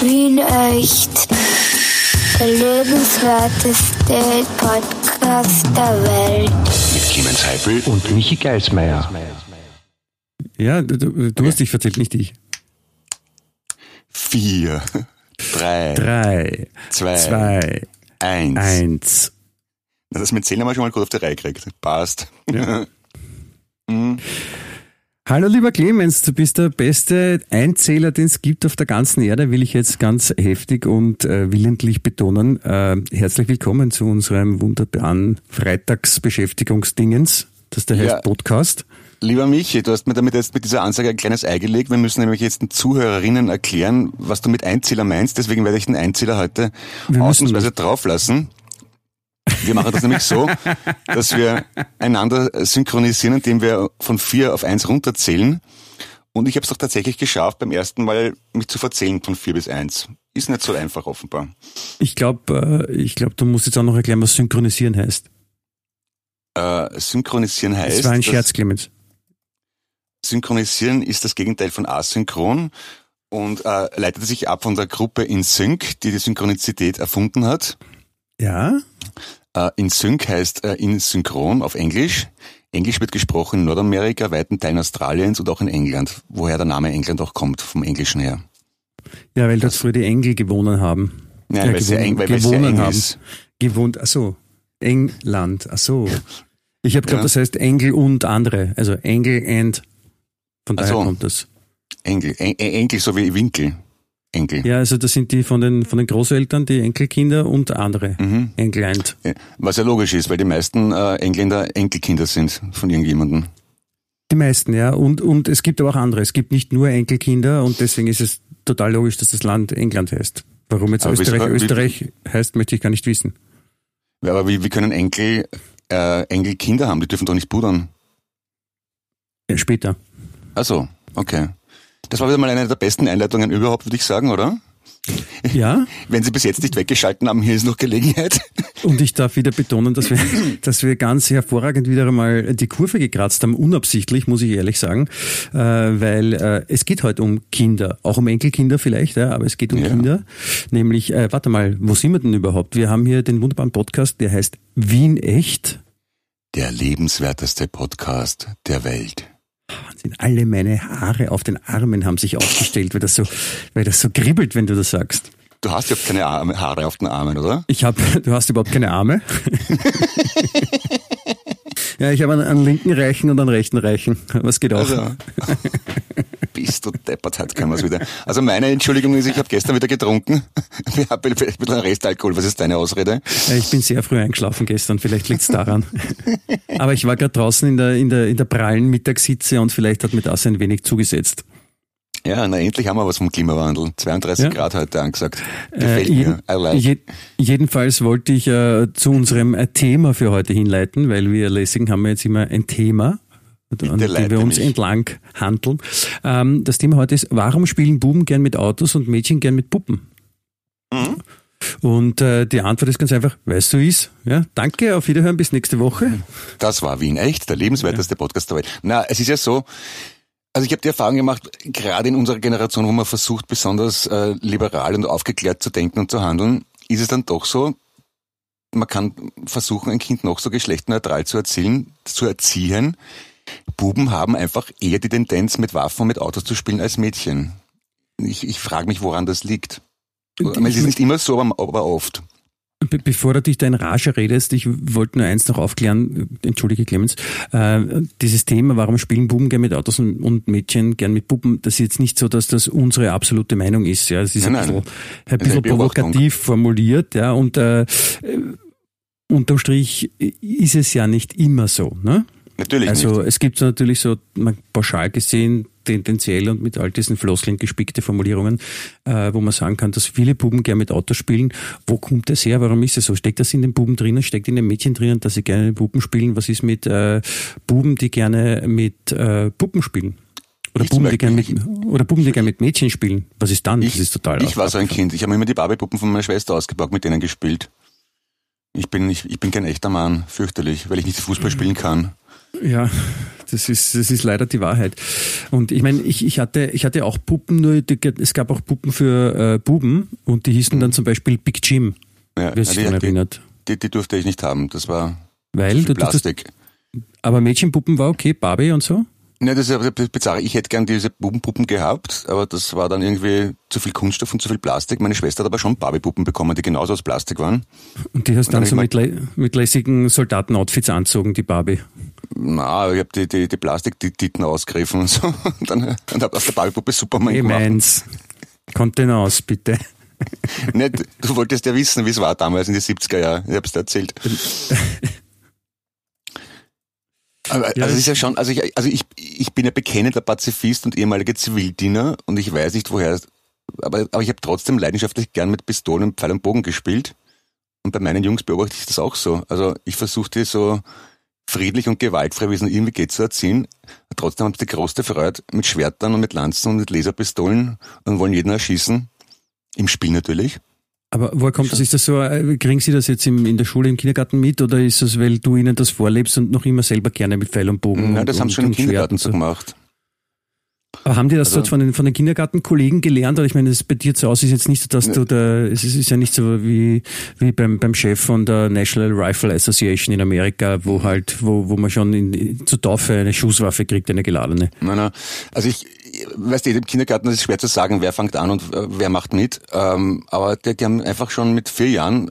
Wien echt. Der lebenswerteste Podcast der Welt. Mit Clemens Heipel und Michi Geismeier. Ja, du, du, du hast dich verzählt, nicht ich. Vier, drei, Drei, zwei, zwei, eins. eins. Na, Das mit Zählen haben wir schon mal gut auf die Reihe gekriegt. Passt. Mhm. Hallo lieber Clemens, du bist der beste Einzähler, den es gibt auf der ganzen Erde, will ich jetzt ganz heftig und äh, willentlich betonen. Äh, herzlich willkommen zu unserem wunderbaren Freitagsbeschäftigungsdingens, das der Ja. heißt Podcast. Lieber Michi, du hast mir damit jetzt mit dieser Ansage ein kleines Ei gelegt. Wir müssen nämlich jetzt den Zuhörerinnen erklären, was du mit Einzähler meinst. Deswegen werde ich den Einzähler heute Wir ausnahmsweise drauflassen. Wir machen das nämlich so, dass wir einander synchronisieren, indem wir von vier auf eins runterzählen. Und ich habe es doch tatsächlich geschafft, beim ersten Mal mich zu verzählen von vier bis eins. Ist nicht so einfach offenbar. Ich glaube, äh, ich glaube, du musst jetzt auch noch erklären, was synchronisieren heißt. Äh, synchronisieren heißt, Das war ein Scherz, Clemens. Synchronisieren ist das Gegenteil von asynchron und äh, leitet sich ab von der Gruppe InSync, die die Synchronizität erfunden hat. Ja? Äh, InSync heißt äh, in synchron auf Englisch. Englisch wird gesprochen in Nordamerika, weiten Teilen Australiens und auch in England, woher der Name England auch kommt, vom Englischen her. Ja, weil dort früher die Engel gewohnen haben. Nein, Ja, weil es gewohnen- eng, weil gewohnen eng haben. ist. Gewohnt, ach so, England, ach so. Ich habe geglaubt, Ja. das heißt Engel und andere, also Engel and. Von daher so. kommt das. Engel, en, en- Enkel so wie Winkel. Enkel. Ja, also das sind die von den, von den Großeltern, die Enkelkinder und andere. Mhm. Ja, Was ja logisch ist, weil die meisten äh, Engländer Enkelkinder sind von irgendjemandem. Die meisten, ja. Und, und es gibt aber auch andere. Es gibt nicht nur Enkelkinder und deswegen ist es total logisch, dass das Land England heißt. Warum jetzt Aber Österreich wie- Österreich heißt, möchte ich gar nicht wissen. Ja, aber wie, wie können Enkel äh, Enkelkinder haben? Die dürfen doch nicht pudern. Ja, später. Ach so, okay. Das war wieder mal eine der besten Einleitungen überhaupt, würde ich sagen, oder? Ja, Wenn Sie bis jetzt nicht weggeschalten haben, hier ist noch Gelegenheit. Und ich darf wieder betonen, dass wir, dass wir ganz hervorragend wieder einmal die Kurve gekratzt haben, unabsichtlich, muss ich ehrlich sagen, äh, weil äh, es geht heute um Kinder, auch um Enkelkinder vielleicht, ja, aber es geht um Ja. Kinder. Nämlich, äh, warte mal, wo sind wir denn überhaupt? Wir haben hier den wunderbaren Podcast, der heißt Wien echt. Der lebenswerteste Podcast der Welt. Wahnsinn, alle meine Haare auf den Armen haben sich aufgestellt, weil das so, weil das so kribbelt, wenn du das sagst. Du hast ja keine Arme, Haare auf den Armen, oder? Ich habe, du hast überhaupt keine Arme. ja, ich habe einen, einen linken Reichen und einen rechten Reichen. Was geht auch? Also, bist du deppert, heute können wir es wieder. Also meine Entschuldigung ist, ich habe gestern wieder getrunken. Ich habe vielleicht ein bisschen Restalkohol. Was ist deine Ausrede? Ja, Ich bin sehr früh eingeschlafen gestern, vielleicht liegt's daran. Aber ich war gerade draußen in der, in, der, in der prallen Mittagssitze und vielleicht hat mir das ein wenig zugesetzt. Ja, na endlich haben wir was vom Klimawandel. 32 Ja. Grad heute angesagt. Äh, Gefällt jeden, mir. Like. je, jedenfalls wollte ich äh, zu unserem äh, Thema für heute hinleiten, weil wir Lessing haben wir jetzt immer ein Thema, an dem wir uns mich. entlang handeln. Ähm, das Thema heute ist, warum spielen Buben gern mit Autos und Mädchen gern mit Puppen? Mhm. Und äh, die Antwort ist ganz einfach, weißt du ist. Ja, danke, auf Wiederhören, bis nächste Woche. Das war Wien echt, der lebenswerteste Podcast der Welt. Na, es ist ja so, also ich habe die Erfahrung gemacht, gerade in unserer Generation, wo man versucht, besonders äh, liberal und aufgeklärt zu denken und zu handeln, ist es dann doch so, man kann versuchen, ein Kind noch so geschlechtsneutral zu erzielen, zu erziehen. Buben haben einfach eher die Tendenz, mit Waffen und mit Autos zu spielen als Mädchen. Ich, ich frage mich, woran das liegt. Es ist nicht immer so, aber, aber oft. Be bevor du dich da in Rage redest, ich wollte nur eins noch aufklären, entschuldige Clemens, äh, dieses Thema, warum spielen Buben gern mit Autos und, und Mädchen gern mit Puppen, das ist jetzt nicht so, dass das unsere absolute Meinung ist. Ja, es ist Nein, ein nein. bisschen, ein bisschen provokativ formuliert, ja, und äh, äh, unterm Strich ist es ja nicht immer so. Ne? Natürlich Also nicht. es gibt so natürlich so man, pauschal gesehen tendenziell und mit all diesen Floskeln gespickte Formulierungen, äh, wo man sagen kann, dass viele Buben gerne mit Autos spielen. Wo kommt das her? Warum ist es so? Steckt das in den Buben drinnen? Steckt in den Mädchen drinnen, dass sie gerne mit Puppen spielen? Was ist mit äh, Buben, die gerne mit äh, Puppen spielen? Oder Ich Buben, die gerne mit, oder Buben, die gerne mit Mädchen spielen? Was ist dann? Ich, das ist total ich war so ein Kind. Ich habe immer die Barbie-Puppen von meiner Schwester ausgepackt, mit denen gespielt. Ich bin, ich, ich bin kein echter Mann, fürchterlich, weil ich nicht Fußball spielen kann. Ja, das ist, das ist leider die Wahrheit. Und ich meine, ich, ich, hatte, ich hatte auch Puppen, nur die, es gab auch Puppen für äh, Buben und die hießen dann zum Beispiel Big Jim. Ja, wer sich daran erinnert. Die, die durfte ich nicht haben. Das war Weil viel du, du, Plastik. aber Mädchenpuppen war okay, Barbie und so. Ne, das ist ja bizarr. Ich hätte gern diese Bubenpuppen gehabt, aber das war dann irgendwie zu viel Kunststoff und zu viel Plastik. Meine Schwester hat aber schon Barbie-Puppen bekommen, die genauso aus Plastik waren. Und die hast Und dann dann so mit, lä- mit lässigen Soldatenoutfits anzogen, die Barbie. Na, ich habe die, die, die Plastiktitten ausgegriffen und so. Und dann und hab aus der Barbie-Puppe Superman Hey, gemacht. meins. Kontenance, bitte. Ne, du wolltest ja wissen, wie es war damals in den 70er Jahren. Ich hab's dir erzählt. Aber, Ja, also ist ja schon, also ich, also ich, ich bin ja bekennender Pazifist und ehemaliger Zivildiener und ich weiß nicht woher, aber, aber ich habe trotzdem leidenschaftlich gern mit Pistolen, Pfeil und Bogen gespielt. Und bei meinen Jungs beobachte ich das auch so. Also ich versuche die so friedlich und gewaltfrei, wie es nur irgendwie geht, zu erziehen. Trotzdem haben sie die größte Freude mit Schwertern und mit Lanzen und mit Laserpistolen und wollen jeden erschießen. Im Spiel natürlich. Aber woher kommt das? Ist das so, äh, kriegen Sie das jetzt im, in der Schule, im Kindergarten mit oder ist das, weil du ihnen das vorlebst und noch immer selber gerne mit Pfeil und Bogen und, das haben und, sie schon im Kindergarten so gemacht. Aber haben die das Also- dort von den, von den Kindergartenkollegen gelernt? Oder ich meine, das bei dir zu Hause ist jetzt nicht so, dass du da, es ist, ist ja nicht so wie, wie beim, beim Chef von der National Rifle Association in Amerika, wo halt, wo, wo man schon in, zur Taufe eine Schusswaffe kriegt, eine geladene. Nein, nein. Also ich, weißt du, im Kindergarten ist es schwer zu sagen, wer fängt an und äh, wer macht mit. Ähm, aber die, die haben einfach schon mit vier Jahren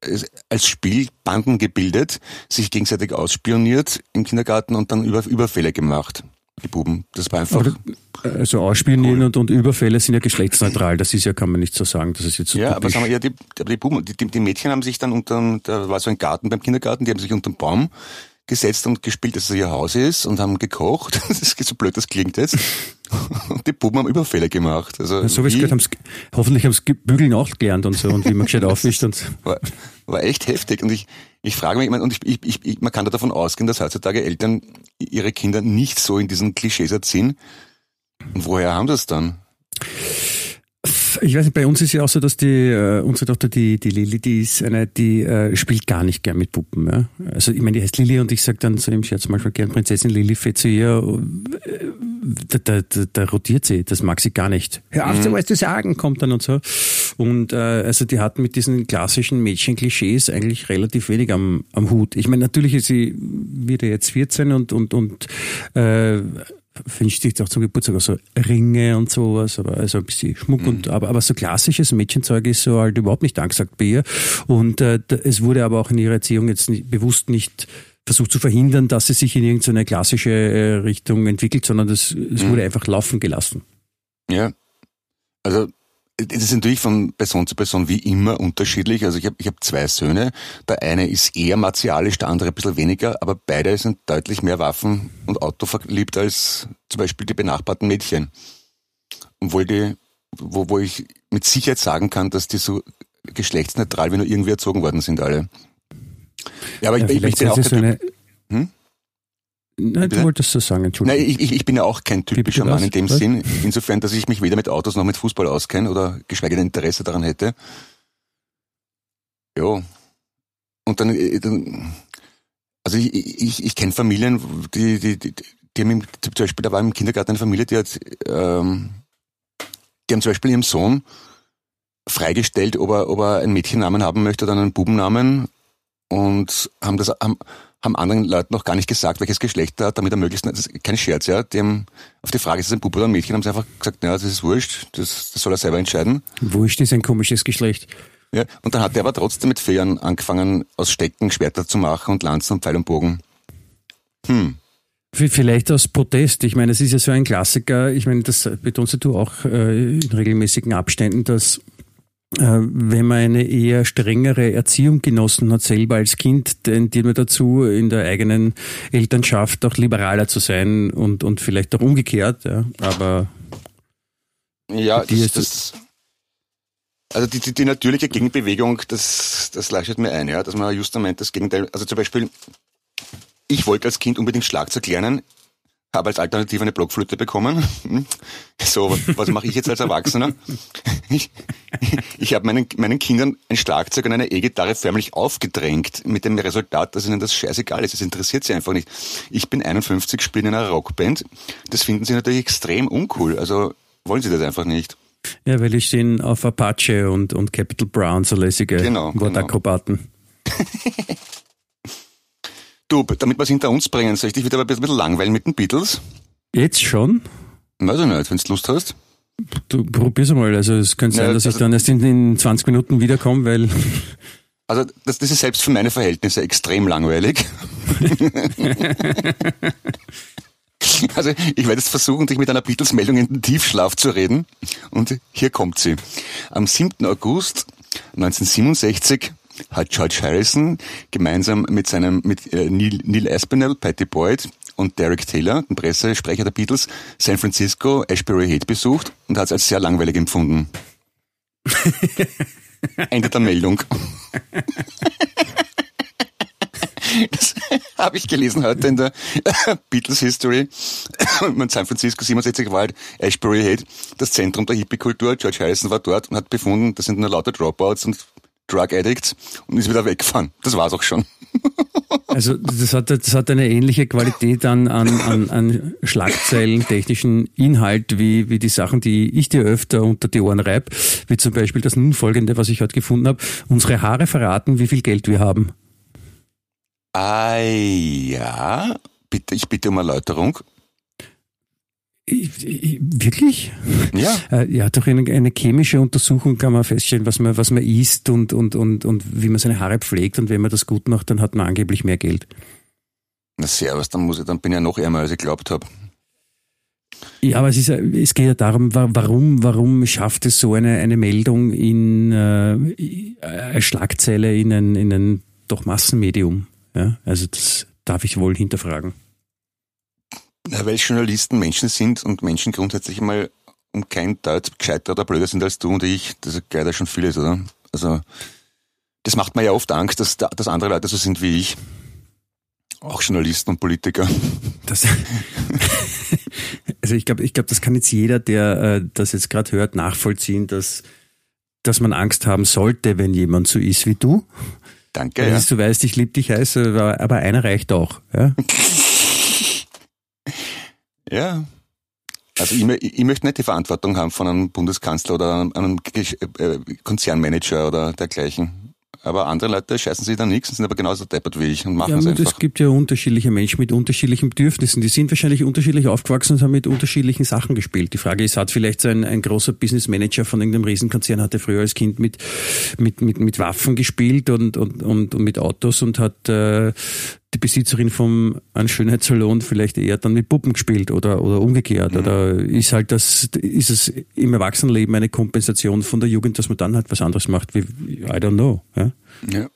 es- als Spiel Banden gebildet, sich gegenseitig ausspioniert im Kindergarten und dann über, Überfälle gemacht. Die Buben. Das war einfach. Aber, also Ausspionieren und, und Überfälle sind ja geschlechtsneutral. Das ist ja, kann man nicht so sagen, dass es jetzt so ja, aber sagen wir, ja, die, aber die Buben, die, die, Mädchen haben sich dann unter, da war so ein Garten beim Kindergarten, die haben sich unter den Baum gesetzt und gespielt, dass es ihr Haus ist und haben gekocht. Das ist so blöd, das klingt jetzt. Und die Buben haben Überfälle gemacht. Also Ja, so wie es gehört, haben's, hoffentlich haben sie Bügeln auch gelernt und so und wie man gescheit aufwischt und war, war echt heftig. Und ich, ich frage mich, ich meine, und ich, ich, ich, man kann da davon ausgehen, dass heutzutage Eltern ihre Kinder nicht so in diesen Klischees erziehen. Und woher haben das dann? Ich weiß nicht, bei uns ist ja auch so, dass die, äh, unsere Tochter, die, die Lilly, die ist eine, die äh, spielt gar nicht gern mit Puppen. Ja? Also ich meine, die heißt Lilly und ich sage dann so im Scherz manchmal gern Prinzessin Lilly fährt zu ihr, äh, da, da, da, da rotiert sie, das mag sie gar nicht. Hör auf, so was zu sagen, kommt dann und so. Und äh, also die hat mit diesen klassischen Mädchenklischees eigentlich relativ wenig am, am Hut. Ich meine, natürlich ist sie wieder jetzt 14 und, und, und äh, wünscht sich auch zum Geburtstag auch so Ringe und sowas, aber also ein bisschen Schmuck und aber, aber so klassisches Mädchenzeug ist so halt überhaupt nicht angesagt bei ihr. Und äh, es wurde aber auch in ihrer Erziehung jetzt nicht, bewusst nicht versucht zu verhindern, dass sie sich in irgendeine klassische äh, Richtung entwickelt, sondern das, es wurde einfach laufen gelassen. Ja. Also, das ist natürlich von Person zu Person wie immer unterschiedlich. Also ich habe ich hab zwei Söhne. Der eine ist eher martialisch, der andere ein bisschen weniger, aber beide sind deutlich mehr Waffen und Auto verliebt als zum Beispiel die benachbarten Mädchen. Obwohl die, wo, wo ich mit Sicherheit sagen kann, dass die so geschlechtsneutral wie nur irgendwie erzogen worden sind alle. Ja, aber Ja, ich, ich, bin auch sie so eine. Typ, Hm? Nein, du wolltest das sagen, Entschuldigung. Nein, ich, ich, bin ja auch kein typischer? Mann in dem Was? Sinn, insofern, dass ich mich weder mit Autos noch mit Fußball auskenne oder geschweige denn Interesse daran hätte. Ja. Und dann, äh, dann also ich, ich, ich kenne Familien, die, die, die, die haben im, zum Beispiel, da war im Kindergarten eine Familie, die hat, ähm, die haben zum Beispiel ihrem Sohn freigestellt, ob er, ob er einen Mädchennamen haben möchte oder einen Bubennamen und haben das, haben, haben anderen Leuten noch gar nicht gesagt, welches Geschlecht er hat, damit er möglichst, das ist kein Scherz, ja, die haben, auf die Frage, ist es ein Bub oder ein Mädchen, haben sie einfach gesagt, ja, das ist wurscht, das, das soll er selber entscheiden. Wurscht ist ein komisches Geschlecht. Ja, und dann hat er aber trotzdem mit vier Jahren angefangen, aus Stecken Schwerter zu machen und Lanzen und Pfeil und Bogen. Hm. Vielleicht aus Protest. Ich meine, es ist ja so ein Klassiker. Ich meine, das betonst du auch äh, in regelmäßigen Abständen, dass wenn man eine eher strengere Erziehung genossen hat, selber als Kind, tendiert man dazu, in der eigenen Elternschaft auch liberaler zu sein und, und vielleicht auch umgekehrt. Ja. Aber Ja, Die das, ist das, also die, die, die natürliche Gegenbewegung, das, das leuchtet mir ein, ja, dass man justament das Gegenteil, also zum Beispiel, ich wollte als Kind unbedingt Schlagzeug lernen, habe als Alternative eine Blockflöte bekommen. So, was, mache ich jetzt als Erwachsener? ich, ich habe meinen, meinen Kindern ein Schlagzeug und eine E-Gitarre förmlich aufgedrängt, mit dem Resultat, dass ihnen das scheißegal ist. Es interessiert sie einfach nicht. Ich bin 51, spiele in einer Rockband. Das finden sie natürlich extrem uncool. Also wollen sie das einfach nicht. Ja, weil ich stehen auf Apache und, und Capital Brown, so lässige Genau, Wortakrobaten. Du, damit wir es hinter uns bringen, soll ich dich wieder ein bisschen langweilen mit den Beatles? Jetzt schon? Weiß ich nicht, wenn du Lust hast. Du probier's mal. Also es könnte sein, Ja, dass ich also- dann erst in, in 20 Minuten wiederkomme, weil Also das, das ist selbst für meine Verhältnisse extrem langweilig. also ich werde jetzt versuchen, dich mit einer Beatles-Meldung in den Tiefschlaf zu reden. Und hier kommt sie. Am 7. August 1967 hat George Harrison gemeinsam mit seinem mit äh, Neil, Neil Aspinall, Patty Boyd und Derek Taylor, dem Pressesprecher der Beatles, San Francisco, Ashbury Head besucht und hat es als sehr langweilig empfunden. Ende der Meldung. Das habe ich gelesen heute in der Beatles History. Und San Francisco 67 war halt Ashbury Head, das Zentrum der Hippie-Kultur. George Harrison war dort und hat befunden, das sind nur lauter Dropouts und Drug Addicts und ist wieder weggefahren. Das war's auch schon. Also das hat, das hat eine ähnliche Qualität an, an, an, an Schlagzeilen, technischen Inhalt, wie, wie die Sachen, die ich dir öfter unter die Ohren reib, wie zum Beispiel das nun folgende, was ich heute gefunden habe. Unsere Haare verraten, wie viel Geld wir haben. Ah ja, bitte, ich bitte um Erläuterung. Ich, ich, wirklich? Ja, Äh, Ja, durch eine, eine chemische Untersuchung kann man feststellen, was man, was man isst und, und, und, und wie man seine Haare pflegt. Und wenn man das gut macht, dann hat man angeblich mehr Geld. na servus, dann muss ich, dann bin ich ja noch ärmer, als ich glaubt habe. Ja, aber es, ist, es geht ja darum, wa- warum, warum schafft es so eine, eine Meldung in äh, eine Schlagzeile in ein, in ein doch Massenmedium? Ja, also das darf ich wohl hinterfragen. Na, weil Journalisten Menschen sind und Menschen grundsätzlich mal um kein Deut gescheiter oder blöder sind als du und ich, das ist leider schon vieles, oder? Also, das macht mir ja oft Angst, dass, da- dass andere Leute so sind wie ich. Auch Journalisten und Politiker. Das, also ich glaube, ich glaube, das kann jetzt jeder, der äh, das jetzt gerade hört, nachvollziehen, dass, dass man Angst haben sollte, wenn jemand so ist wie du. Danke, Weil ja. Du weißt, ich liebe dich heiß, aber, aber einer reicht auch. Ja? Ja. Also ich, ich möchte nicht die Verantwortung haben von einem Bundeskanzler oder einem, einem Gesch- äh, Konzernmanager oder dergleichen. Aber andere Leute scheißen sich da nichts und sind aber genauso deppert wie ich und machen Ja, es einfach. es gibt ja unterschiedliche Menschen mit unterschiedlichen Bedürfnissen. Die sind wahrscheinlich unterschiedlich aufgewachsen und haben mit unterschiedlichen Sachen gespielt. Die Frage ist, hat vielleicht so ein, ein großer Business Manager von irgendeinem Riesenkonzern, hatte früher als Kind mit, mit, mit, mit Waffen gespielt und, und, und, und mit Autos und hat äh, die Besitzerin vom einem Schönheitssalon vielleicht eher dann mit Puppen gespielt oder, oder umgekehrt. Oder ist halt das, ist es im Erwachsenenleben eine Kompensation von der Jugend, dass man dann halt was anderes macht? Wie, I don't know. Ja? Ja.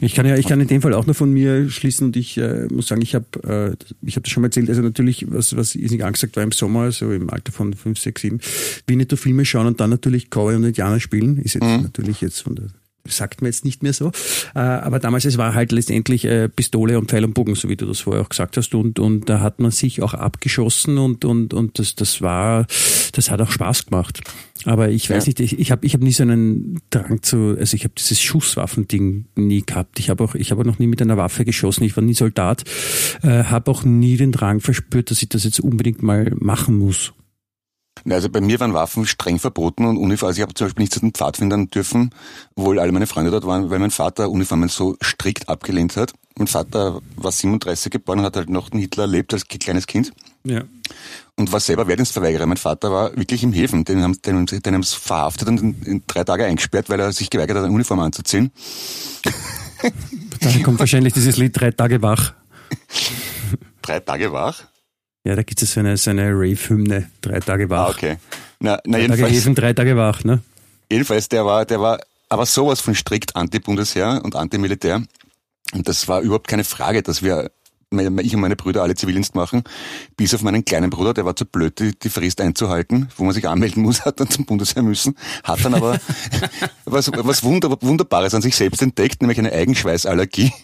Ich kann ja, ich kann in dem Fall auch nur von mir schließen und ich äh, muss sagen, ich habe, äh, ich habe das schon mal erzählt. Also natürlich, was was irrsinnig angesagt war im Sommer, so im Alter von fünf, sechs, sieben, Winnetou-Filme schauen und dann natürlich Cowboy und Indianer spielen, ist jetzt natürlich jetzt von der sagt man jetzt nicht mehr so. Äh, aber damals, es war halt letztendlich äh, Pistole und Pfeil und Bogen, so wie du das vorher auch gesagt hast. Und, und da hat man sich auch abgeschossen und, und, und das, das war, das hat auch Spaß gemacht. Aber ich weiß Ja. nicht, ich, ich habe ich hab nie so einen Drang zu, also ich habe dieses Schusswaffending nie gehabt. Ich habe auch, ich habe auch noch nie mit einer Waffe geschossen. Ich war nie Soldat, äh, habe auch nie den Drang verspürt, dass ich das jetzt unbedingt mal machen muss. Also bei mir waren Waffen streng verboten und Uniformen. Also ich habe zum Beispiel nicht zu den Pfadfindern dürfen, obwohl alle meine Freunde dort waren, weil mein Vater Uniformen so strikt abgelehnt hat. Mein Vater war 37 geboren und hat halt noch den Hitler erlebt als kleines Kind Ja. und war selber Wehrdienstverweigerer. Mein Vater war wirklich im Häfen. Den haben, den, den haben sie verhaftet und in, drei Tage eingesperrt, weil er sich geweigert hat, eine Uniform anzuziehen. Daher kommt wahrscheinlich dieses Lied drei Tage wach. Drei Tage wach? Ja, da gibt es so eine, so eine Rave-Hymne, drei Tage wach. Ah, okay. Na, na Drei Tage jedenfalls, Häfen, drei Tage wach, ne? jedenfalls, der war, der war aber sowas von strikt Anti-Bundesheer und Anti-Militär. Und das war überhaupt keine Frage, dass wir, ich und meine Brüder alle Zivildienst machen, bis auf meinen kleinen Bruder, der war zu blöd, die, die Frist einzuhalten, wo man sich anmelden muss, hat dann zum Bundesheer müssen, hat dann aber was, was Wunder, Wunderbares an sich selbst entdeckt, nämlich eine Eigenschweißallergie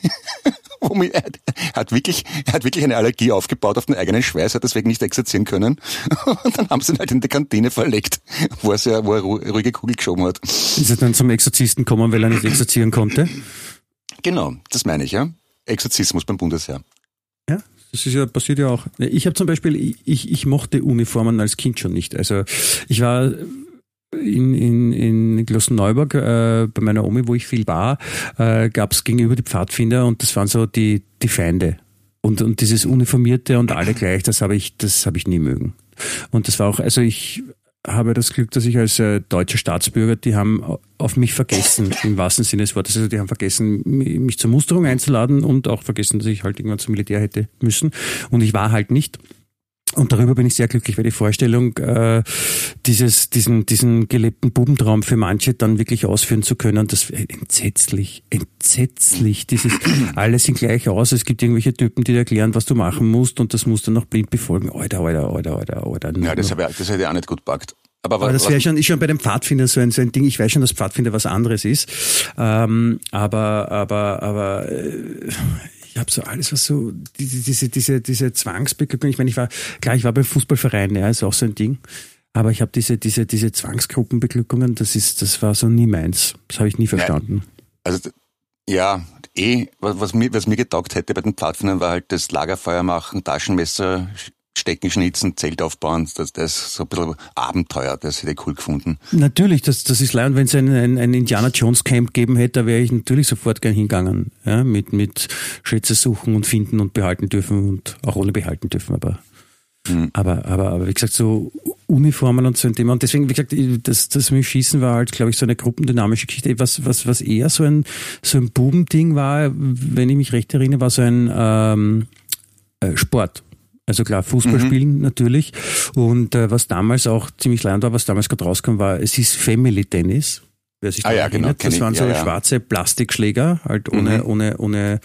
er hat wirklich, er hat wirklich eine Allergie aufgebaut auf den eigenen Schweiß, hat deswegen nicht exerzieren können. Und dann haben sie ihn halt in die Kantine verlegt, wo er, sehr, wo er ruhige Kugel geschoben hat. Ist er dann zum Exorzisten gekommen, weil er nicht exerzieren konnte? Genau, das meine ich, ja. Exorzismus beim Bundesheer. Das ist ja, passiert ja auch. Ich habe zum Beispiel, ich, ich mochte Uniformen als Kind schon nicht. Also ich war in, in, in Glossenneuburg äh, bei meiner Omi, wo ich viel war, äh, gab es gegenüber die Pfadfinder und das waren so die, die Feinde. Und, und dieses Uniformierte und alle gleich, das habe ich, das habe ich nie mögen. Und das war auch, also ich habe das Glück, dass ich als äh, deutscher Staatsbürger, die haben auf mich vergessen, im wahrsten Sinne des Wortes. Also die haben vergessen, mich zur Musterung einzuladen und auch vergessen, dass ich halt irgendwann zum Militär hätte müssen. Und ich war halt nicht. Und darüber bin ich sehr glücklich, weil die Vorstellung, äh, dieses, diesen, diesen gelebten Bubentraum für manche dann wirklich ausführen zu können, das entsetzlich, entsetzlich. Dieses, alle sind gleich aus, es gibt irgendwelche Typen, die dir erklären, was du machen musst und das musst du noch blind befolgen. Alter, alter, alter, alter, alter. Ja, das, habe, das hätte ich auch nicht gut packt. Aber, aber das wäre schon, ist schon bei dem Pfadfinder so ein, so ein Ding. Ich weiß schon, dass Pfadfinder was anderes ist. Ähm, aber, aber, aber, äh, ich habe so alles, was so diese diese diese, Zwangsbeglückung. Ich meine, ich war klar, ich war beim Fußballverein, ja, ist auch so ein Ding. Aber ich habe diese diese diese Zwangsgruppenbeglückungen, das ist das war so nie meins. Das habe ich nie verstanden. Ja, also ja, eh, was, was mir was mir getaugt hätte bei den Pfadfindern war halt das Lagerfeuer machen, Taschenmesser Stecken schnitzen, Zelt aufbauen, das, das ist so ein bisschen Abenteuer, das hätte ich cool gefunden. Natürlich, das, das ist leid, wenn es ein, ein, ein Indiana Jones Camp geben hätte, da wäre ich natürlich sofort gern hingegangen, ja, mit, mit Schätze suchen und finden und behalten dürfen und auch ohne behalten dürfen, aber mhm. Aber, aber, aber wie gesagt, so Uniformen und so ein Thema. Und deswegen, wie gesagt, das, das mit Schießen war halt, glaube ich, so eine gruppendynamische Geschichte. Was, was, was eher so ein, so ein Bubending war, wenn ich mich recht erinnere, war so ein ähm, äh, Sport. Also klar, Fußball mhm. spielen natürlich. Und äh, was damals auch ziemlich leid war, was damals gerade rauskam, war, es ist Family Tennis. Wer sich ah, ja, genau, erinnert, das waren so ja, ja. schwarze Plastikschläger, halt ohne, mhm. ohne, ohne,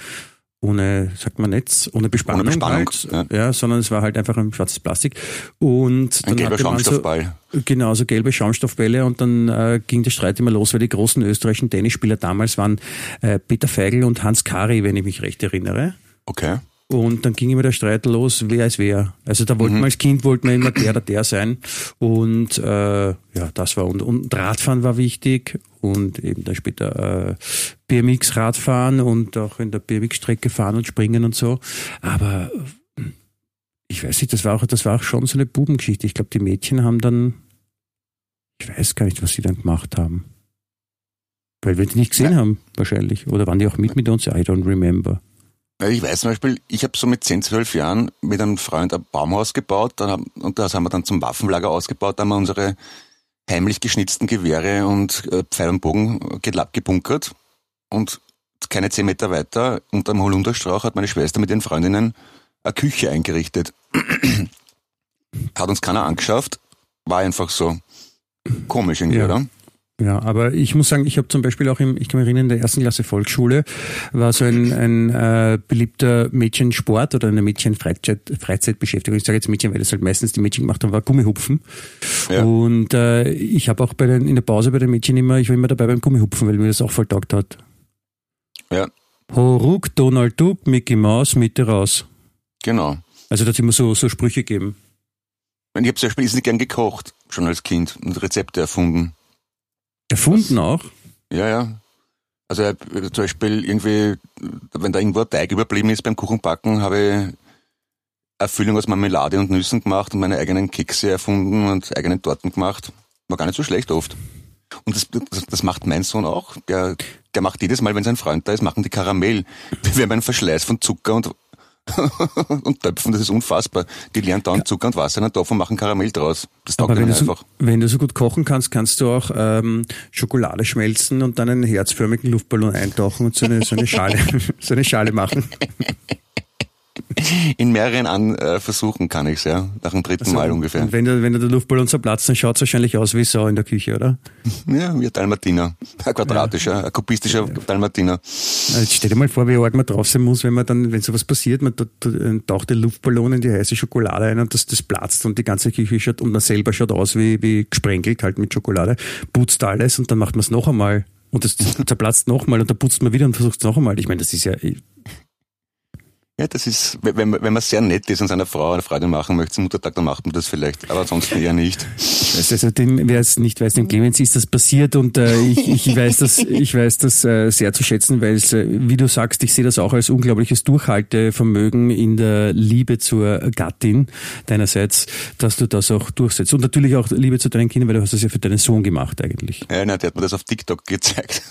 ohne, sagt man Netz, ohne Bespannung, ohne Bespannung halt, ja. ja. sondern es war halt einfach ein schwarzes Plastik. Und ein gelber Schaumstoffball. So, genau, so gelbe Schaumstoffbälle und dann äh, ging der Streit immer los, weil die großen österreichischen Tennisspieler damals waren äh, Peter Feigl und Hans Kari, wenn ich mich recht erinnere. Okay. Und dann ging immer der Streit los, wer ist wer. Also da wollten mhm. wir als Kind wollten wir immer der oder der sein. Und äh, ja, das war und, und Radfahren war wichtig und eben dann später äh, BMX-Radfahren und auch in der BMX-Strecke fahren und springen und so. Aber hm, ich weiß nicht, das war auch, das war auch schon so eine Bubengeschichte. Ich glaube, die Mädchen haben dann, ich weiß gar nicht, was sie dann gemacht haben. Weil wir die nicht gesehen ja. haben, wahrscheinlich. Oder waren die auch mit mit uns? I don't remember. Ich weiß zum Beispiel, ich habe so mit 10, 12 Jahren mit einem Freund ein Baumhaus gebaut dann haben, und das haben wir dann zum Waffenlager ausgebaut. Da haben wir unsere heimlich geschnitzten Gewehre und äh, Pfeil und Bogen gebunkert. Und keine 10 Meter weiter, unter dem Holunderstrauch, hat meine Schwester mit ihren Freundinnen eine Küche eingerichtet. hat uns keiner angeschafft, war einfach so komisch irgendwie, ja. oder? Ja, aber ich muss sagen, ich habe zum Beispiel auch im, ich kann mich erinnern, in der ersten Klasse Volksschule war so ein, ein äh, beliebter Mädchensport oder eine Mädchenfreizeit, Freizeitbeschäftigung. Ich sage jetzt Mädchen, weil das halt meistens die Mädchen gemacht haben, war Gummihupfen. Ja. Und äh, ich habe auch bei den, in der Pause bei den Mädchen immer, ich war immer dabei beim Gummihupfen, weil mir das auch voll taugt hat. Ja. Horuk, Donald Duck, Mickey Mouse, Mitte raus. Genau. Also da hat immer so, so Sprüche gegeben. Ich habe zum Beispiel nicht gern gekocht, schon als Kind und Rezepte erfunden. Erfunden auch? Ja, ja. Also äh, zum Beispiel irgendwie, wenn da irgendwo ein Teig überblieben ist beim Kuchenbacken, habe ich Erfüllung aus Marmelade und Nüssen gemacht und meine eigenen Kekse erfunden und eigenen Torten gemacht. War gar nicht so schlecht oft. Und das, das, das macht mein Sohn auch. Der, der macht jedes Mal, wenn sein Freund da ist, machen die Karamell. Wir haben einen Verschleiß von Zucker und und Töpfen, das ist unfassbar. Die lernen dann Zucker und Wasser in einen Topf und machen Karamell draus. Das taugt du einfach. So, wenn du so gut kochen kannst, kannst du auch ähm, Schokolade schmelzen und dann einen herzförmigen Luftballon eintauchen und so eine, so eine Schale, so eine Schale machen. In mehreren An äh, Versuchen kann ich's ja. Nach dem dritten also, Mal ungefähr. Und wenn, der, wenn der Luftballon zerplatzt, dann schaut's wahrscheinlich aus wie Sau in der Küche, oder? Ja, wie ein Dalmatiner. Ein quadratischer, ja. ein kubistischer Dalmatiner. Jetzt stell dir mal vor, wie arg man drauf sein muss, wenn man dann, wenn sowas passiert, man taucht den Luftballon in die heiße Schokolade ein und das, das platzt und die ganze Küche schaut und man selber schaut aus wie, wie gesprenkelt halt mit Schokolade, putzt alles und dann macht man es noch einmal und das zerplatzt nochmal und dann putzt man wieder und versucht es noch einmal. Ich meine, das ist ja Ja, das ist, wenn, wenn man sehr nett ist und seiner Frau eine Freude machen möchte zum Muttertag, dann macht man das vielleicht, aber ansonsten eher nicht. Also dem, wer es nicht weiß, dem Clemens ist das passiert und äh, ich, ich weiß das, ich weiß das äh, sehr zu schätzen, weil es, äh, wie du sagst, ich sehe das auch als unglaubliches Durchhaltevermögen in der Liebe zur Gattin deinerseits, dass du das auch durchsetzt und natürlich auch Liebe zu deinen Kindern, weil du hast das ja für deinen Sohn gemacht eigentlich. Ja, na, der hat mir das auf TikTok gezeigt.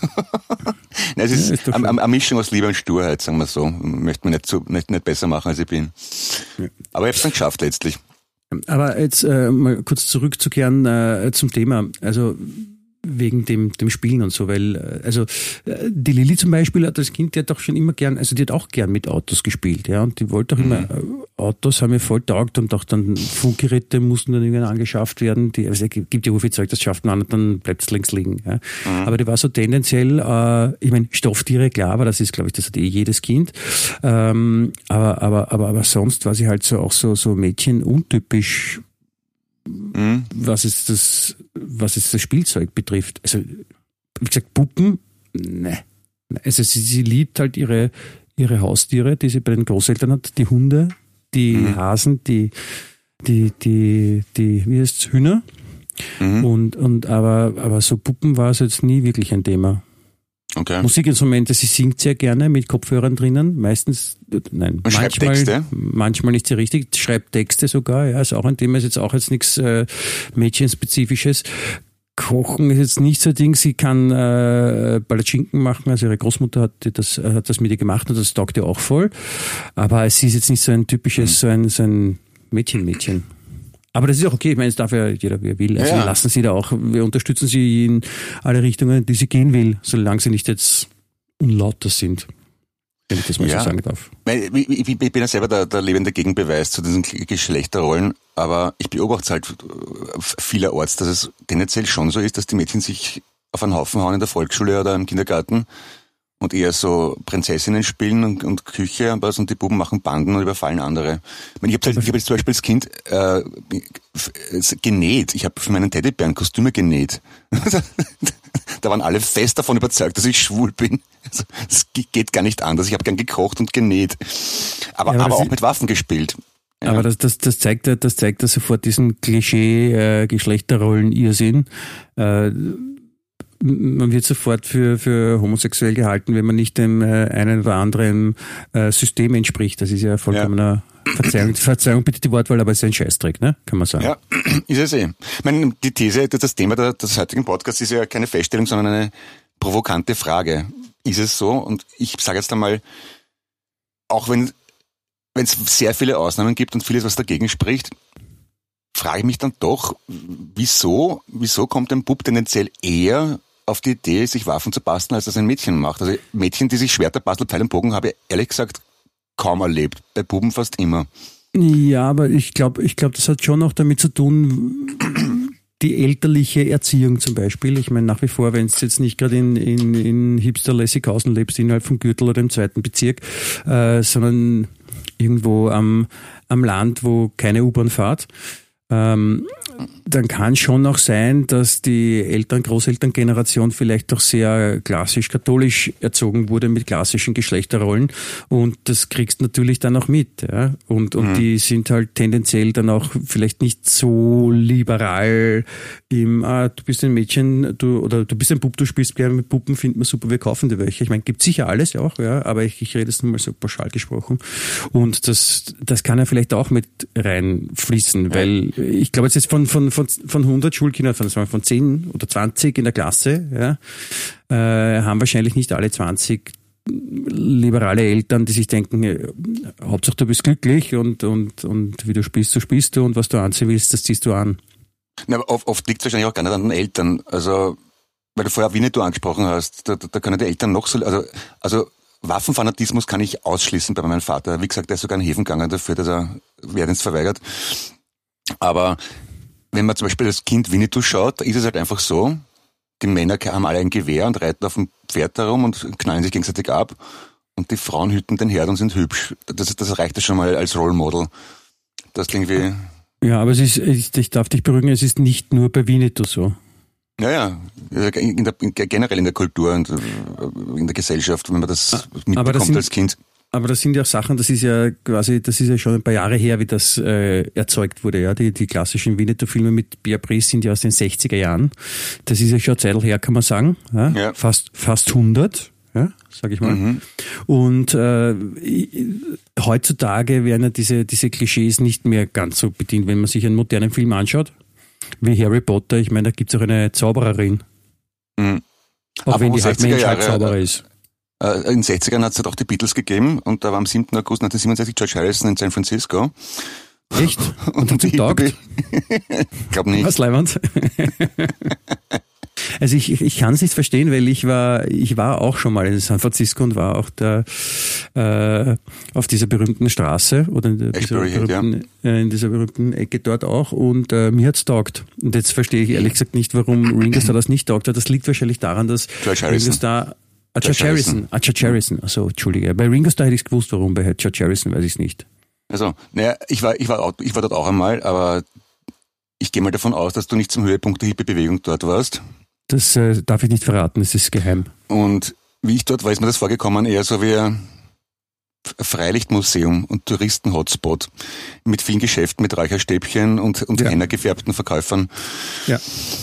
Nein, es ist, ja, ist eine Mischung aus Liebe und Sturheit, sagen wir so. Möchte man nicht zu nicht, nicht besser machen, als ich bin. Aber ich habe es dann geschafft letztlich. Aber jetzt äh, mal kurz zurückzukehren äh, zum Thema. Also wegen dem, dem Spielen und so, weil, äh, also äh, die Lilly zum Beispiel hat als Kind, die hat auch schon immer gern, also die hat auch gern mit Autos gespielt, ja, und die wollte auch mhm. immer, äh, Autos haben mir voll taugt und auch dann Funkgeräte mussten dann irgendwann angeschafft werden, die, also gibt ja so viel Zeug, das schafft man und dann bleibt es links liegen, ja. Mhm. Aber die war so tendenziell, äh, ich meine, Stofftiere, klar, aber das ist, glaube ich, das hat eh jedes Kind, ähm, aber, aber, aber, aber sonst war sie halt so auch so, so Mädchen untypisch mhm. was ist das, was ist das Spielzeug betrifft. Also, wie gesagt, Puppen, ne. Also sie, sie liebt halt ihre, ihre Haustiere, die sie bei den Großeltern hat, die Hunde, die mhm. Hasen, die, die, die, die, wie heißt's, Hühner. Mhm. Und, und aber, aber so Puppen war es jetzt nie wirklich ein Thema. Okay. Musikinstrumente, sie singt sehr gerne mit Kopfhörern drinnen, meistens, nein, Und manchmal, manchmal nicht sehr richtig, schreibt Texte sogar, ja, ist auch ein Thema, ist jetzt auch jetzt nichts äh, Mädchenspezifisches. Kochen ist jetzt nicht so ein Ding. Sie kann äh, Palatschinken machen. Also ihre Großmutter hat das, hat das mit ihr gemacht und das taugt ihr auch voll. Aber sie ist jetzt nicht so ein typisches, mhm. so ein, so ein Mädchen-Mädchen. Aber das ist auch okay, ich meine, es darf ja jeder, wie er will. Also ja. wir lassen sie da auch, wir unterstützen sie in alle Richtungen, die sie gehen will, solange sie nicht jetzt unlauter sind. Wenn ich das mal ja. so sagen darf. Ich, bin ja selber der, der lebende Gegenbeweis zu diesen Geschlechterrollen, aber ich beobachte es halt äh, vielerorts, dass es tendenziell schon so ist, dass die Mädchen sich auf einen Haufen hauen in der Volksschule oder im Kindergarten und eher so Prinzessinnen spielen und, und Küche und was und die Buben machen Banden und überfallen andere. Ich, meine, ich habe halt, hab jetzt zum Beispiel als Kind äh, genäht. Ich habe für meinen Teddybären Kostüme genäht. da waren alle fest davon überzeugt, dass ich schwul bin. Also, das geht gar nicht anders. Ich habe gern gekocht und genäht. Aber, ja, aber, aber auch mit Waffen gespielt. Ja. Aber das, das, das zeigt ja, das zeigt ja sofort diesen Klischee äh, Geschlechterrollen-Irrsinn. Äh, man wird sofort für, für homosexuell gehalten, wenn man nicht dem äh, einen oder anderen äh, System entspricht. Das ist ja vollkommener ja. Verzeihung, Verzeihung bitte die Wortwahl, aber es ist ein Scheißdreck, ne? Kann man sagen. Ja, ist es eh. Ich meine, die These, das Thema des heutigen Podcasts ist ja keine Feststellung, sondern eine provokante Frage. Ist es so? Und ich sage jetzt einmal, auch wenn wenn es sehr viele Ausnahmen gibt und vieles, was dagegen spricht, frage ich mich dann doch, wieso, wieso kommt ein Bub tendenziell eher auf die Idee, sich Waffen zu basteln, als das ein Mädchen macht. Also Mädchen, die sich Schwerter basteln, Pfeil und Bogen, habe ich ehrlich gesagt kaum erlebt. Bei Buben fast immer. Ja, aber ich glaube, ich glaube, das hat schon auch damit zu tun, die elterliche Erziehung zum Beispiel. Ich meine, nach wie vor, wenn du jetzt nicht gerade in, in, in Hipster-Lessighausen lebst, innerhalb vom Gürtel oder im zweiten Bezirk, äh, sondern irgendwo am, am Land, wo keine U-Bahn fährt, ähm, dann kann schon auch sein, dass die Eltern, Großelterngeneration vielleicht doch sehr klassisch katholisch erzogen wurde mit klassischen Geschlechterrollen und das kriegst natürlich dann auch mit. Ja? Und, und mhm. die sind halt tendenziell dann auch vielleicht nicht so liberal im, ah, du bist ein Mädchen, du oder du bist ein Bub, du spielst gerne mit Puppen, finden wir super, wir kaufen dir welche. Ich meine, gibt sicher alles auch, ja, aber ich, ich rede jetzt nur mal so pauschal gesprochen. Und das, das kann ja vielleicht auch mit reinfließen, ja. Ich glaube jetzt von, von, von, von 100 Schulkindern, von, von 10 oder 20 in der Klasse, ja, äh, haben wahrscheinlich nicht alle 20 liberale Eltern, die sich denken, äh, Hauptsache du bist glücklich und, und, und wie du spielst, so spielst du und was du anziehen willst, das ziehst du an. Na, oft, oft liegt es wahrscheinlich auch gar nicht an den Eltern. Also, weil du vorher Winnetou angesprochen hast, da, da können die Eltern noch so, also, also Waffenfanatismus kann ich ausschließen bei meinem Vater. Wie gesagt, der ist sogar in Häfen gegangen dafür, dass er Wehrdienst verweigert. Aber wenn man zum Beispiel das Kind Winnetou schaut, da ist es halt einfach so, die Männer haben alle ein Gewehr und reiten auf dem Pferd herum und knallen sich gegenseitig ab. Und die Frauen hüten den Herd und sind hübsch. Das, das reicht ja schon mal als Role Model. Das irgendwie. Ja, aber es ist, ich darf dich beruhigen, es ist nicht nur bei Winnetou so. Ja, ja, in der, generell in der Kultur und äh, in der Gesellschaft, wenn man das mitbekommt das sind, als Kind. Aber das sind ja auch Sachen, das ist ja quasi, das ist ja schon ein paar Jahre her, wie das äh, erzeugt wurde. Ja, Die, die klassischen Winnetou-Filme mit Bia Priest sind ja aus den 60er Jahren. Das ist ja schon Zeit her, kann man sagen. Ja? Ja. Fast, fast 100, ja, sag ich mal. Mhm. Und äh, heutzutage werden ja diese, diese Klischees nicht mehr ganz so bedient, wenn man sich einen modernen Film anschaut. Wie Harry Potter, ich meine, da gibt's auch eine Zaubererin. Mhm. Auch wenn die halt 60er Mensch Jahre, Zauberer äh, ist. Äh, In den 60ern hat es halt auch die Beatles gegeben und da war am 7. August 1967 George Harrison in San Francisco. Echt? Und hat die taugt? Ich glaube nicht. Was Leiband? Also ich, ich, kann es nicht verstehen, weil ich war, ich war auch schon mal in San Francisco und war auch da äh, auf dieser berühmten Straße oder in, der, dieser Head, ja. berühmten, äh, in dieser berühmten Ecke dort auch und äh, mir hat's taugt. Und jetzt verstehe ich ehrlich gesagt nicht, warum Ringo Starr das nicht taugt. Das liegt wahrscheinlich daran, dass. Ringo Starr Ah, George Harrison. Ah, George Harrison. Also, Entschuldige. Bei Ringo Starr hätte ich gewusst, warum. Bei George Harrison weiß ich nicht. Also, naja, ich war, ich war, auch, ich war dort auch einmal, aber ich gehe mal davon aus, dass du nicht zum Höhepunkt der Hippie-Bewegung dort warst. Das äh, darf ich nicht verraten, es ist geheim. Und wie ich dort war, ist mir das vorgekommen, eher so wie ein Freilichtmuseum und Touristen-Hotspot mit vielen Geschäften mit Räucherstäbchen und, und Ja. hennergefärbten Verkäufern. Ja.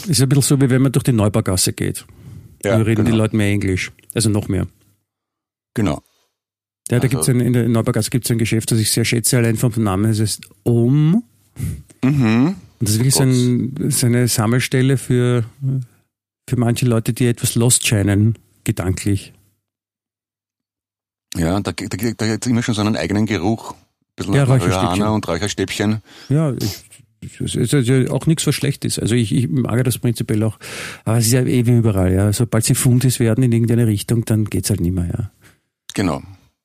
Ist ein bisschen so, wie wenn man durch die Neubaugasse geht. Ja, reden genau. die Leute mehr Englisch. Also noch mehr. Genau. Ja, da Also- gibt's ein, in der Neubaugasse gibt es ein Geschäft, das ich sehr schätze, allein vom Namen. Es heißt Om. Mhm. Und das ist wirklich so, ein, so eine Sammelstelle für, für manche Leute, die etwas lost scheinen, gedanklich. Ja, da, da, da hat immer schon so einen eigenen Geruch. Ein bisschen Ja, Räucherstäbchen. Und Räucherstäbchen. Ja, ich, es ist ja auch nichts, was schlecht ist. Also ich, ich mag das prinzipiell auch. Aber es ist ja eh wie überall, ja. Sobald sie Fundis werden in irgendeine Richtung, dann geht's halt nicht mehr, ja. Genau.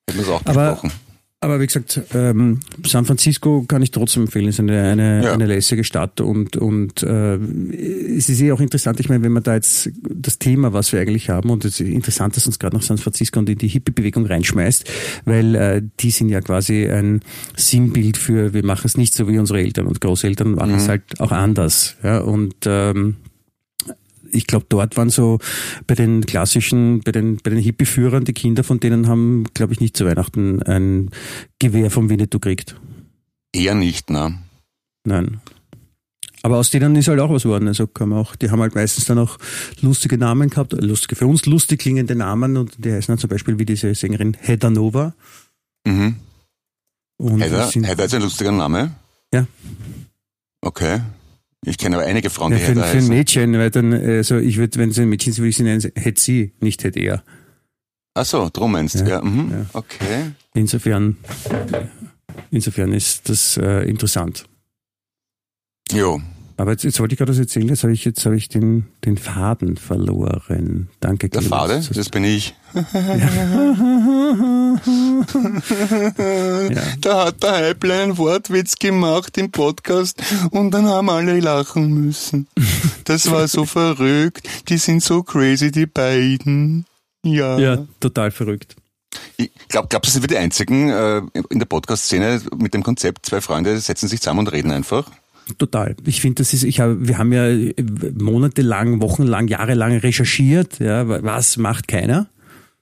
Hätten wir es auch besprochen. Aber wie gesagt, ähm, San Francisco kann ich trotzdem empfehlen. Es ist eine, eine, Ja. eine lässige Stadt und, und äh, es ist eh auch interessant, ich meine, wenn man da jetzt das Thema, was wir eigentlich haben, und es ist interessant, dass uns gerade nach San Francisco und in die Hippie-Bewegung reinschmeißt, weil äh, die sind ja quasi ein Sinnbild für, wir machen es nicht so wie unsere Eltern und Großeltern machen es halt auch anders. Ja, und ähm, ich glaube, dort waren so bei den klassischen, bei den, bei den Hippie-Führern, die Kinder von denen haben, glaube ich, nicht zu Weihnachten ein Gewehr vom Winnetou gekriegt. Eher nicht, ne? Nein. Aber aus denen ist halt auch was geworden. Also kann man auch, die haben halt meistens dann auch lustige Namen gehabt, lustige, für uns lustig klingende Namen und die heißen dann zum Beispiel wie diese Sängerin Hedda Nova. Mhm. Und sind, Heather ist ein lustiger Name. Ja. Okay. Ich kenne aber einige Frauen, ja, die für, Heather für ein. Mädchen, weil dann, also ich würde, wenn sie ein Mädchen ist, würde ich sie nennen, hätte sie, nicht hätte er. Ach so, drum meinst du. Ja, Ja, mhm. ja. Okay. Insofern, insofern ist das äh, interessant. Jo. Aber jetzt, jetzt wollte ich gerade was erzählen, jetzt habe ich, jetzt habe ich den, den Faden verloren. Danke, Der Clemens. Fade, Das- das bin ich. Da hat der Heibel einen Wortwitz gemacht im Podcast und dann haben alle lachen müssen. Das war so verrückt. Die sind so crazy, die beiden. Ja. Ja, total verrückt. Ich glaube, glaubst du, sind wir die einzigen äh, in der Podcast-Szene mit dem Konzept, zwei Freunde setzen sich zusammen und reden einfach? Total. Ich finde, das ist, ich habe, wir haben ja monatelang, wochenlang, jahrelang recherchiert, ja, was macht keiner?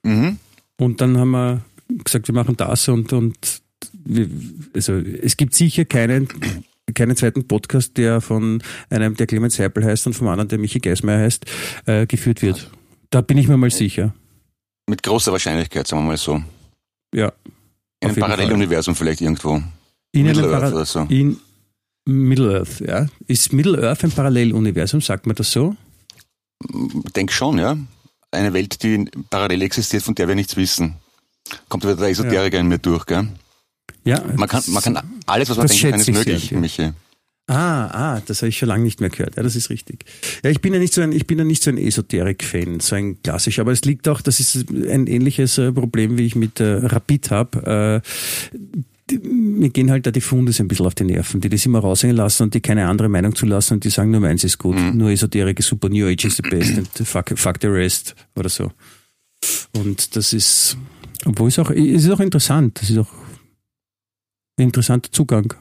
Mhm. Und dann haben wir gesagt, wir machen das und, und wir, also es gibt sicher keinen, keinen zweiten Podcast, der von einem, der Clemens Heipel heißt und vom anderen, der Michi Geismeier heißt, äh, geführt wird. Da bin ich mir mal sicher. Mit großer Wahrscheinlichkeit, sagen wir mal so. Ja. In einem Paralleluniversum vielleicht irgendwo. In einem Para- oder so. In Middle Earth, ja. Ist Middle Earth ein Paralleluniversum, sagt man das so? Denk schon, ja. Eine Welt, die parallel existiert, von der wir nichts wissen. Kommt wieder der Esoteriker in mir durch, gell? Ja. Man kann, man kann alles, was man denken kann, ist möglich, sehr, ja. Michi. Ah, ah, das habe ich schon lange nicht mehr gehört. Ja, das ist richtig. Ja, ich bin ja nicht so ein, ich bin ja nicht so ein Esoterik-Fan, so ein klassisch. Aber es liegt auch, das ist ein ähnliches äh, Problem, wie ich mit äh, Rapid habe. Äh, die- mir gehen halt da die Fundes ein bisschen auf die Nerven, die das immer raushängen lassen und die keine andere Meinung zulassen und die sagen, nur meins ist gut, nur Esoterik ist super, New Age is the best and fuck, fuck the rest oder so. Und das ist, obwohl es auch, es ist auch interessant, das ist auch ein interessanter Zugang.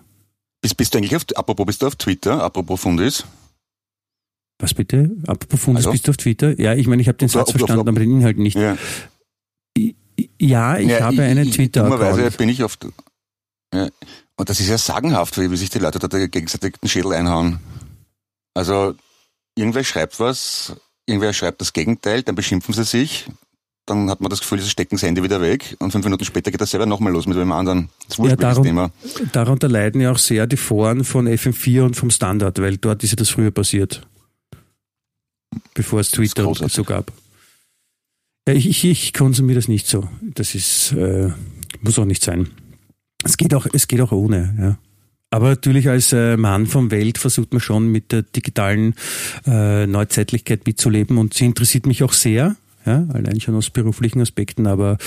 Bist, bist du eigentlich auf, apropos bist du auf Twitter, apropos Fundis? Was bitte? Apropos Fundus, Also? bist du auf Twitter? Ja, ich meine, ich habe den Ob Satz ob verstanden, ob- aber den Inhalt nicht. Ja. Ja, ich Ja, habe einen Dummerweise Twitter-Account. bin ich oft. Ja, und das ist ja sagenhaft, wie sich die Leute da gegenseitig den Schädel einhauen. Also, irgendwer schreibt was, irgendwer schreibt das Gegenteil, dann beschimpfen sie sich, dann hat man das Gefühl, sie stecken das Handy wieder weg und fünf Minuten später geht das selber nochmal los mit einem anderen. Das ist Ja, darum- Thema. Darunter leiden ja auch sehr die Foren von FM4 und vom Standard, weil dort ist ja das früher passiert. Bevor es Twitter so gab. Ja, ich, ich, ich konsumiere das nicht so. Das ist, äh, muss auch nicht sein. Es geht auch, es geht auch ohne, ja. Aber natürlich als äh, Mann vom Welt versucht man schon mit der digitalen äh, Neuzeitlichkeit mitzuleben und sie interessiert mich auch sehr, ja, allein schon aus beruflichen Aspekten, aber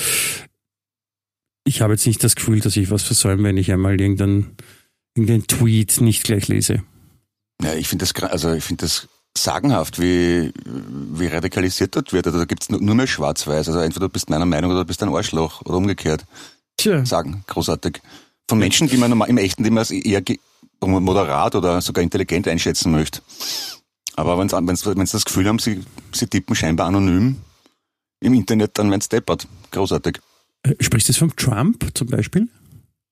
ich habe jetzt nicht das Gefühl, dass ich was versäume, wenn ich einmal irgendeinen, irgendeinen Tweet nicht gleich lese. Ja, ich finde das, also ich finde das sagenhaft, wie, wie radikalisiert dort wird. Also da gibt's nur, nur mehr schwarz-weiß. Also entweder du bist meiner Meinung oder du bist ein Arschloch oder umgekehrt. Tja. Sagen, großartig. Von Menschen, die man im echten Leben als eher moderat oder sogar intelligent einschätzen möchte. Aber wenn sie das Gefühl haben, sie, sie tippen scheinbar anonym im Internet, dann werden sie deppert. Großartig. Äh, Sprichst du jetzt vom Trump zum Beispiel?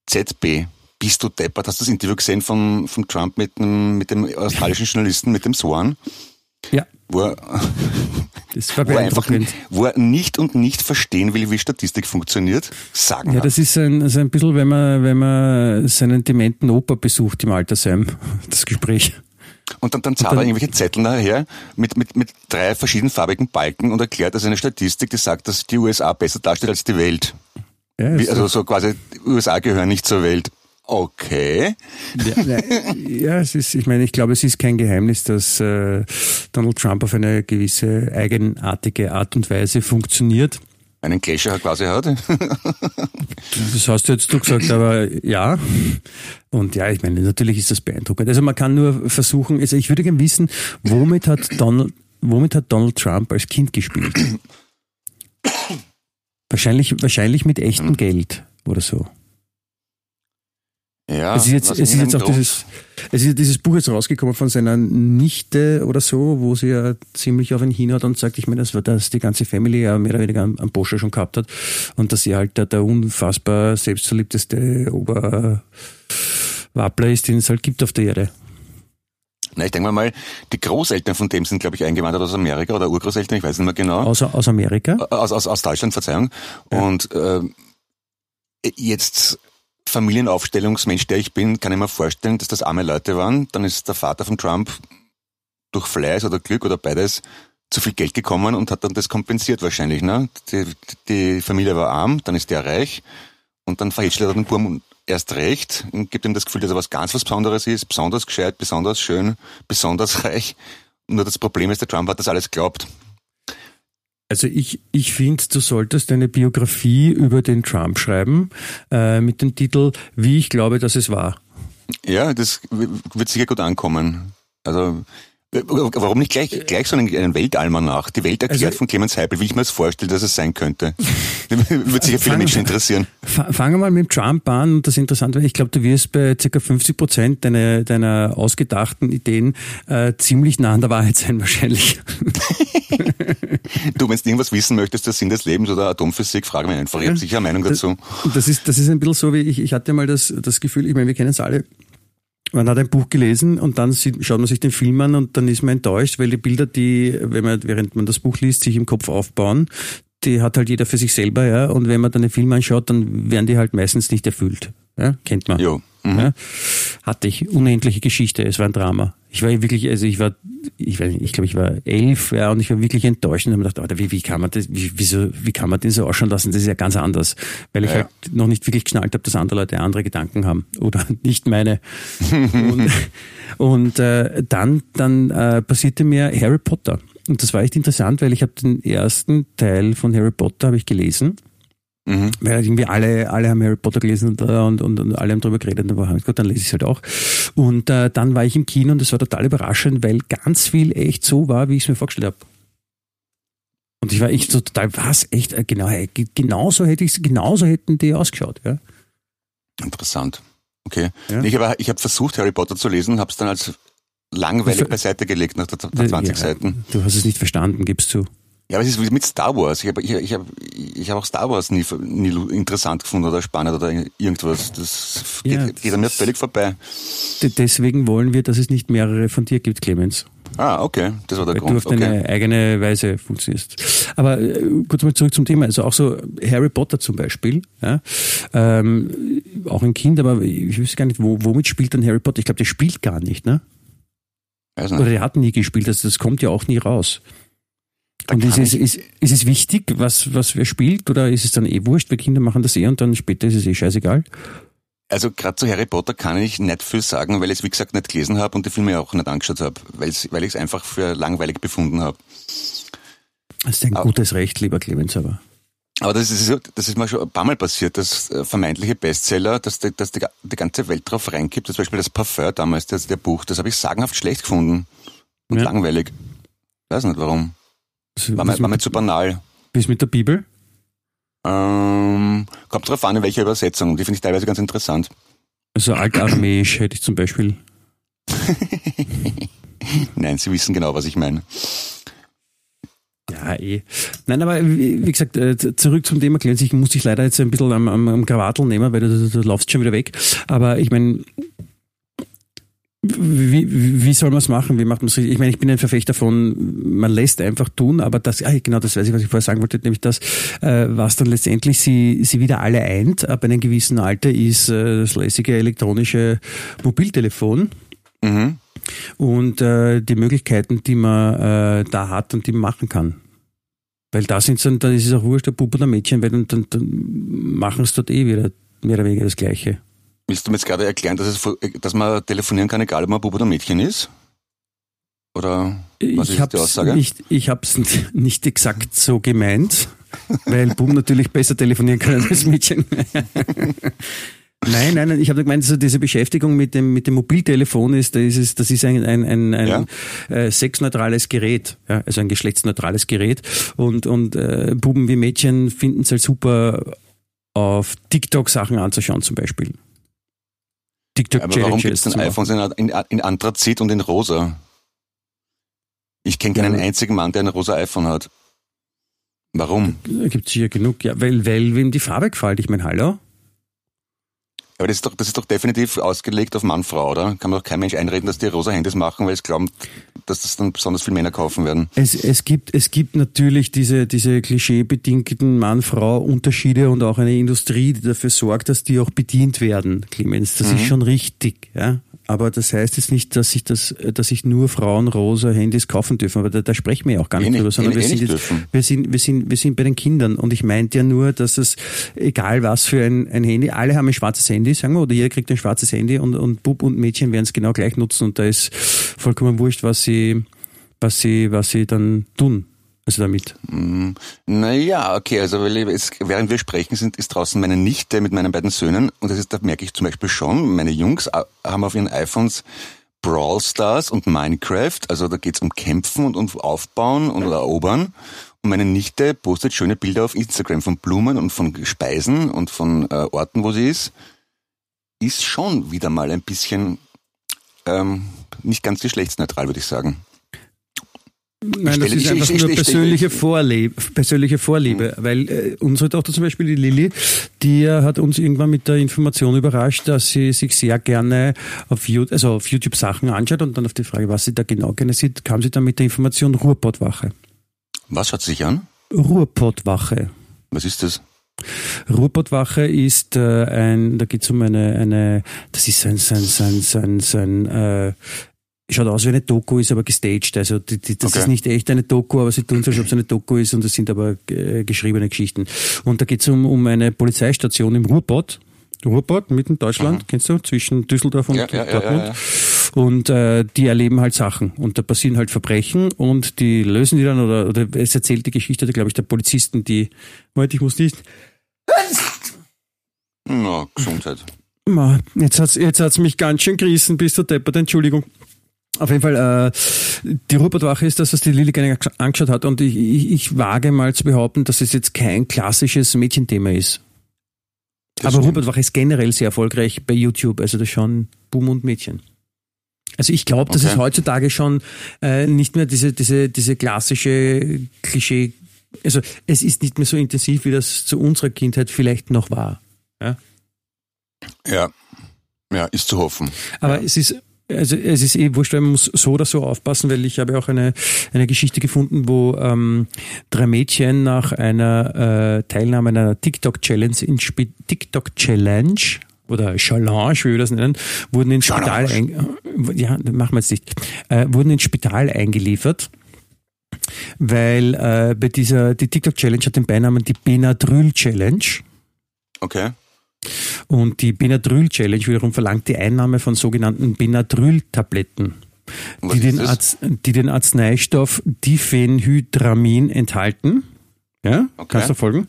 ZB. Bist du deppert? Hast du das Interview gesehen von, von Trump mit dem, mit dem australischen Journalisten, mit dem Swan? Ja. Wo er, wo er einfach wo er nicht und nicht verstehen will, wie Statistik funktioniert. Sagen Ja, das ist ein, also ein bisschen, wenn man, wenn man seinen dementen Opa besucht im Altersheim, das Gespräch. Und dann, dann zahlt dann- er irgendwelche Zettel nachher mit, mit, mit drei verschiedenfarbigen Balken und erklärt also eine Statistik, die sagt, dass die USA besser dasteht als die Welt. Ja, Wie, also so quasi, die USA gehören nicht zur Welt. Okay. Ja, ja, es ist, ich meine, ich glaube, es ist kein Geheimnis, dass äh, Donald Trump auf eine gewisse eigenartige Art und Weise funktioniert. Einen Gletscher quasi hat. Das hast du jetzt du gesagt, aber ja. Und ja, ich meine, natürlich ist das beeindruckend. Also man kann nur versuchen, also ich würde gerne wissen, womit hat Donald, womit hat Donald Trump als Kind gespielt? Wahrscheinlich, wahrscheinlich mit echtem Geld oder so. Ja, es ist jetzt, es ist jetzt auch dieses, es ist dieses Buch jetzt rausgekommen von seiner Nichte oder so, wo sie ja ziemlich auf ihn hinhaut und sagt, ich meine, das war das die ganze Family ja mehr oder weniger am, am Boscher schon gehabt hat und dass sie halt der, der unfassbar selbstverliebteste Oberwappler ist, den es halt gibt auf der Erde. Na, ich denke mal, die Großeltern von dem sind, glaube ich, eingewandert aus Amerika oder Urgroßeltern, ich weiß nicht mehr genau. Außer aus Amerika. Aus, aus, aus Deutschland, Verzeihung. Und äh, jetzt Familienaufstellungsmensch, der ich bin, kann ich mir vorstellen, dass das arme Leute waren. Dann ist der Vater von Trump durch Fleiß oder Glück oder beides zu viel Geld gekommen und hat dann das kompensiert wahrscheinlich. Ne? Die, die Familie war arm, dann ist der reich und dann verhätschelt er den Burm erst recht und gibt ihm das Gefühl, dass er was ganz was Besonderes ist, besonders gescheit, besonders schön, besonders reich. Nur das Problem ist, der Trump hat das alles geglaubt. Also ich, ich finde, du solltest eine Biografie über den Trump schreiben äh, mit dem Titel Wie ich glaube, dass es war. Ja, das wird sicher gut ankommen. Also warum nicht gleich, gleich so einen, einen Weltalmanach? Die Welt erklärt Also- von Clemens Heipel, wie ich mir das vorstelle, dass es sein könnte. wird sicher viele Menschen interessieren. Fa- Fangen wir mal mit Trump an. Und das Interessante, ich glaube, du wirst bei ca. 50 Prozent deiner, deiner ausgedachten Ideen äh, ziemlich nah an der Wahrheit sein wahrscheinlich. Du, wenn du irgendwas wissen möchtest, der Sinn des Lebens oder Atomphysik, frage mich einfach. Ich habe sicher eine Meinung dazu. Das ist, das ist ein bisschen so, wie ich, ich hatte mal das, das Gefühl, ich meine, wir kennen es alle. Man hat ein Buch gelesen und dann sieht, schaut man sich den Film an und dann ist man enttäuscht, weil die Bilder, die, wenn man, während man das Buch liest, sich im Kopf aufbauen, die hat halt jeder für sich selber, ja. Und wenn man dann den Film anschaut, dann werden die halt meistens nicht erfüllt. Ja, kennt man. Jo. Mhm. Ja, hatte ich unendliche Geschichte. Es war ein Drama. Ich war wirklich, also ich war, ich weiß nicht, ich glaube, ich war elf, ja, und ich war wirklich enttäuscht und habe mir gedacht, Alter, wie, wie kann man das, wie, wieso, wie kann man den so ausschauen lassen? Das ist ja ganz anders, weil ich Ja. halt noch nicht wirklich geschnallt habe, dass andere Leute andere Gedanken haben oder nicht meine. und und äh, dann, dann äh, passierte mir Harry Potter. Und das war echt interessant, weil ich habe den ersten Teil von Harry Potter habe ich gelesen Mhm. weil halt irgendwie alle, alle haben Harry Potter gelesen und, äh, und, und, und alle haben drüber geredet. Und dann war ich, gut, dann lese ich es halt auch. Und äh, dann war ich im Kino und das war total überraschend, weil ganz viel echt so war, wie ich es mir vorgestellt habe. Und ich war echt so total, was, echt, äh, genau, ge- genauso hätte ich genauso hätten die ausgeschaut, ja. Interessant. Okay. Ja. Ich habe ich hab versucht, Harry Potter zu lesen, habe es dann als langweilig beiseite gelegt nach, der, nach 20 ja, Seiten. Du hast es nicht verstanden, gibst du. Ja, aber es ist wie mit Star Wars. Ich habe ich, ich hab, ich hab auch Star Wars nie, nie interessant gefunden oder spannend oder irgendwas. Das geht, Ja, geht an mir völlig vorbei. Deswegen wollen wir, dass es nicht mehrere von dir gibt, Clemens. Ah, okay. Das war der Weil du Grund. auf deine Okay. eigene Weise funktionierst. Aber äh, kurz mal zurück zum Thema. Also auch so Harry Potter zum Beispiel. Ja? Ähm, auch ein Kind, aber ich weiß gar nicht, wo, womit spielt dann Harry Potter? Ich glaube, der spielt gar nicht, ne? Weiß Oder nicht. der hat nie gespielt, also das kommt ja auch nie raus. Und ist es, ist, ist es wichtig, was, was wer spielt, oder ist es dann eh wurscht, weil Kinder machen das eh und dann später ist es eh scheißegal? Also gerade zu Harry Potter kann ich nicht viel sagen, weil ich es wie gesagt nicht gelesen habe und die Filme auch nicht angeschaut habe, weil ich es einfach für langweilig befunden habe. Das ist ein Aber- gutes Recht, lieber Clemens, aber. Aber das ist, das ist mir schon ein paar Mal passiert, dass äh, vermeintliche Bestseller, dass, die, dass die, die ganze Welt drauf reingibt. Zum Beispiel das Parfum damals, das, der Buch, das habe ich sagenhaft schlecht gefunden und Ja. langweilig. Weiß nicht warum. War mir, war mir mit, zu banal. was mit der Bibel? Ähm, kommt drauf an, in welcher Übersetzung. Die finde ich teilweise ganz interessant. Also altarmeisch hätte ich zum Beispiel. Nein, Sie wissen genau, was ich meine. Ja, eh. Nein, aber wie wie gesagt, äh, zurück zum Thema Clemens. Ich muss dich leider jetzt ein bisschen am, am, am Krawattel nehmen, weil du, du, du laufst schon wieder weg. Aber ich meine, wie, wie soll man es machen? Wie macht man es? Ich meine, ich bin ein Verfechter von, man lässt einfach tun, aber das, ah, genau, das weiß ich, was ich vorher sagen wollte, nämlich das, äh, was dann letztendlich sie, sie wieder alle eint, ab einem gewissen Alter, ist äh, das lässige elektronische Mobiltelefon Mhm. und äh, die Möglichkeiten, die man äh, da hat und die man machen kann. Weil da sind dann, da ist es auch wurscht, der Bub oder Mädchen, weil dann, dann, dann machen es dort eh wieder mehr oder weniger das Gleiche. Willst du mir jetzt gerade erklären, dass, es, vo- dass man telefonieren kann, egal ob man Bub oder Mädchen ist? Oder was ich ist die Aussage? nicht, ich hab's nicht, nicht exakt so gemeint, weil Bub natürlich besser telefonieren kann als Mädchen. Nein, nein, nein, ich habe gemeint, also diese Beschäftigung mit dem, mit dem Mobiltelefon ist, das ist, das ist ein, ein, ein, ein Ja. äh, sexneutrales Gerät, ja, also ein geschlechtsneutrales Gerät. Und, und äh, Buben wie Mädchen finden es halt super, auf TikTok Sachen anzuschauen zum Beispiel. TikTok Aber warum gibt es denn iPhones in, in, Anthrazit und in rosa? Ich kenne keinen Ja. einzigen Mann, der ein rosa iPhone hat. Warum? Da gibt's hier genug, ja, weil, weil wem die Farbe gefällt. Ich meine, hallo? Aber das ist doch, das ist doch definitiv ausgelegt auf Mann-Frau, oder? Kann man doch kein Mensch einreden, dass die rosa Handys machen, weil es glauben, dass das dann besonders viele Männer kaufen werden. Es, es, gibt, es gibt natürlich diese, diese klischeebedingten Mann-Frau-Unterschiede und auch eine Industrie, die dafür sorgt, dass die auch bedient werden, Clemens. Das ist schon richtig, ja. Aber das heißt jetzt nicht, dass sich das, dass sich nur Frauen rosa Handys kaufen dürfen. Aber da, da sprechen wir ja auch gar nicht Eh drüber, sondern eh- wir eh sind jetzt, wir sind, wir sind, wir sind bei den Kindern. Und ich meinte ja nur, dass es, egal was für ein, ein Handy, alle haben ein schwarzes Handy, sagen wir, oder jeder kriegt ein schwarzes Handy und, und Bub und Mädchen werden es genau gleich nutzen und da ist vollkommen wurscht, was sie, was sie, was sie dann tun. Also damit. Hm, Naja, okay, also es, während wir sprechen, sind, ist draußen meine Nichte mit meinen beiden Söhnen und das ist, da merke ich zum Beispiel schon, meine Jungs äh, haben auf ihren iPhones Brawl Stars und Minecraft, also da geht's um Kämpfen und um Aufbauen und oder Erobern. Und meine Nichte postet schöne Bilder auf Instagram von Blumen und von Speisen und von äh, Orten, wo sie ist. Ist schon wieder mal ein bisschen ähm, nicht ganz geschlechtsneutral, würde ich sagen. Nein, das ist einfach nur ich- ich- persönliche ich- Vorliebe, persönliche Vorliebe, weil äh, unsere Tochter zum Beispiel, die Lilly, die äh, hat uns irgendwann mit der Information überrascht, dass sie sich sehr gerne auf YouTube, also auf YouTube Sachen anschaut und dann auf die Frage, was sie da genau gerne sieht, kam sie dann mit der Information Ruhrpottwache. Was schaut sie sich an? Ruhrpottwache. Was ist das? Ruhrpottwache ist äh, ein, da geht es um eine, eine, das ist ein, so ein, so ein, so ein, so ein äh, schaut aus wie eine Doku, ist aber gestaged. Also die, die, das Okay. ist nicht echt eine Doku, aber sie tun so, als ob es eine Doku ist und das sind aber äh, geschriebene Geschichten. Und da geht es um, um eine Polizeistation im Ruhrpott. Ruhrpott, mitten in Deutschland, kennst du, zwischen Düsseldorf und Ja, ja, Dortmund. ja. Und äh, die erleben halt Sachen und da passieren halt Verbrechen und die lösen die dann oder, oder es erzählt die Geschichte, glaube ich, der Polizisten, die, Moment, ich muss nicht, Na, Gesundheit. Ma, Jetzt hat's, jetzt hat's mich ganz schön gerissen, bis zur Deppert, Entschuldigung. Auf jeden Fall, äh, die Rupertwache ist das, was die Lilly gerne angeschaut hat und ich, ich, ich wage mal zu behaupten, dass es jetzt kein klassisches Mädchenthema ist. Das Aber stimmt. Rupertwache ist generell sehr erfolgreich bei YouTube, also das schon Boom und Mädchen. Also ich glaube, dass Okay. es heutzutage schon äh, nicht mehr diese, diese, diese klassische Klischee, also es ist nicht mehr so intensiv, wie das zu unserer Kindheit vielleicht noch war. Ja? Ja. Ja, ist zu hoffen. Aber es ist, also es ist eh wurscht, weil man muss so oder so aufpassen, weil ich habe auch eine, eine Geschichte gefunden, wo ähm, drei Mädchen nach einer äh, Teilnahme an einer TikTok-Challenge in Spi TikTok-Challenge oder Challenge, wie wir das nennen, wurden ins Spital ja, machen wir jetzt nicht, äh, wurden ins Spital eingeliefert, weil äh, bei dieser, die TikTok-Challenge hat den Beinamen die Benadryl-Challenge. Okay. Und die Benadryl-Challenge wiederum verlangt die Einnahme von sogenannten Benadryl-Tabletten, die, den die den Arzneistoff Diphenhydramin enthalten. Ja, Okay. kannst du folgen?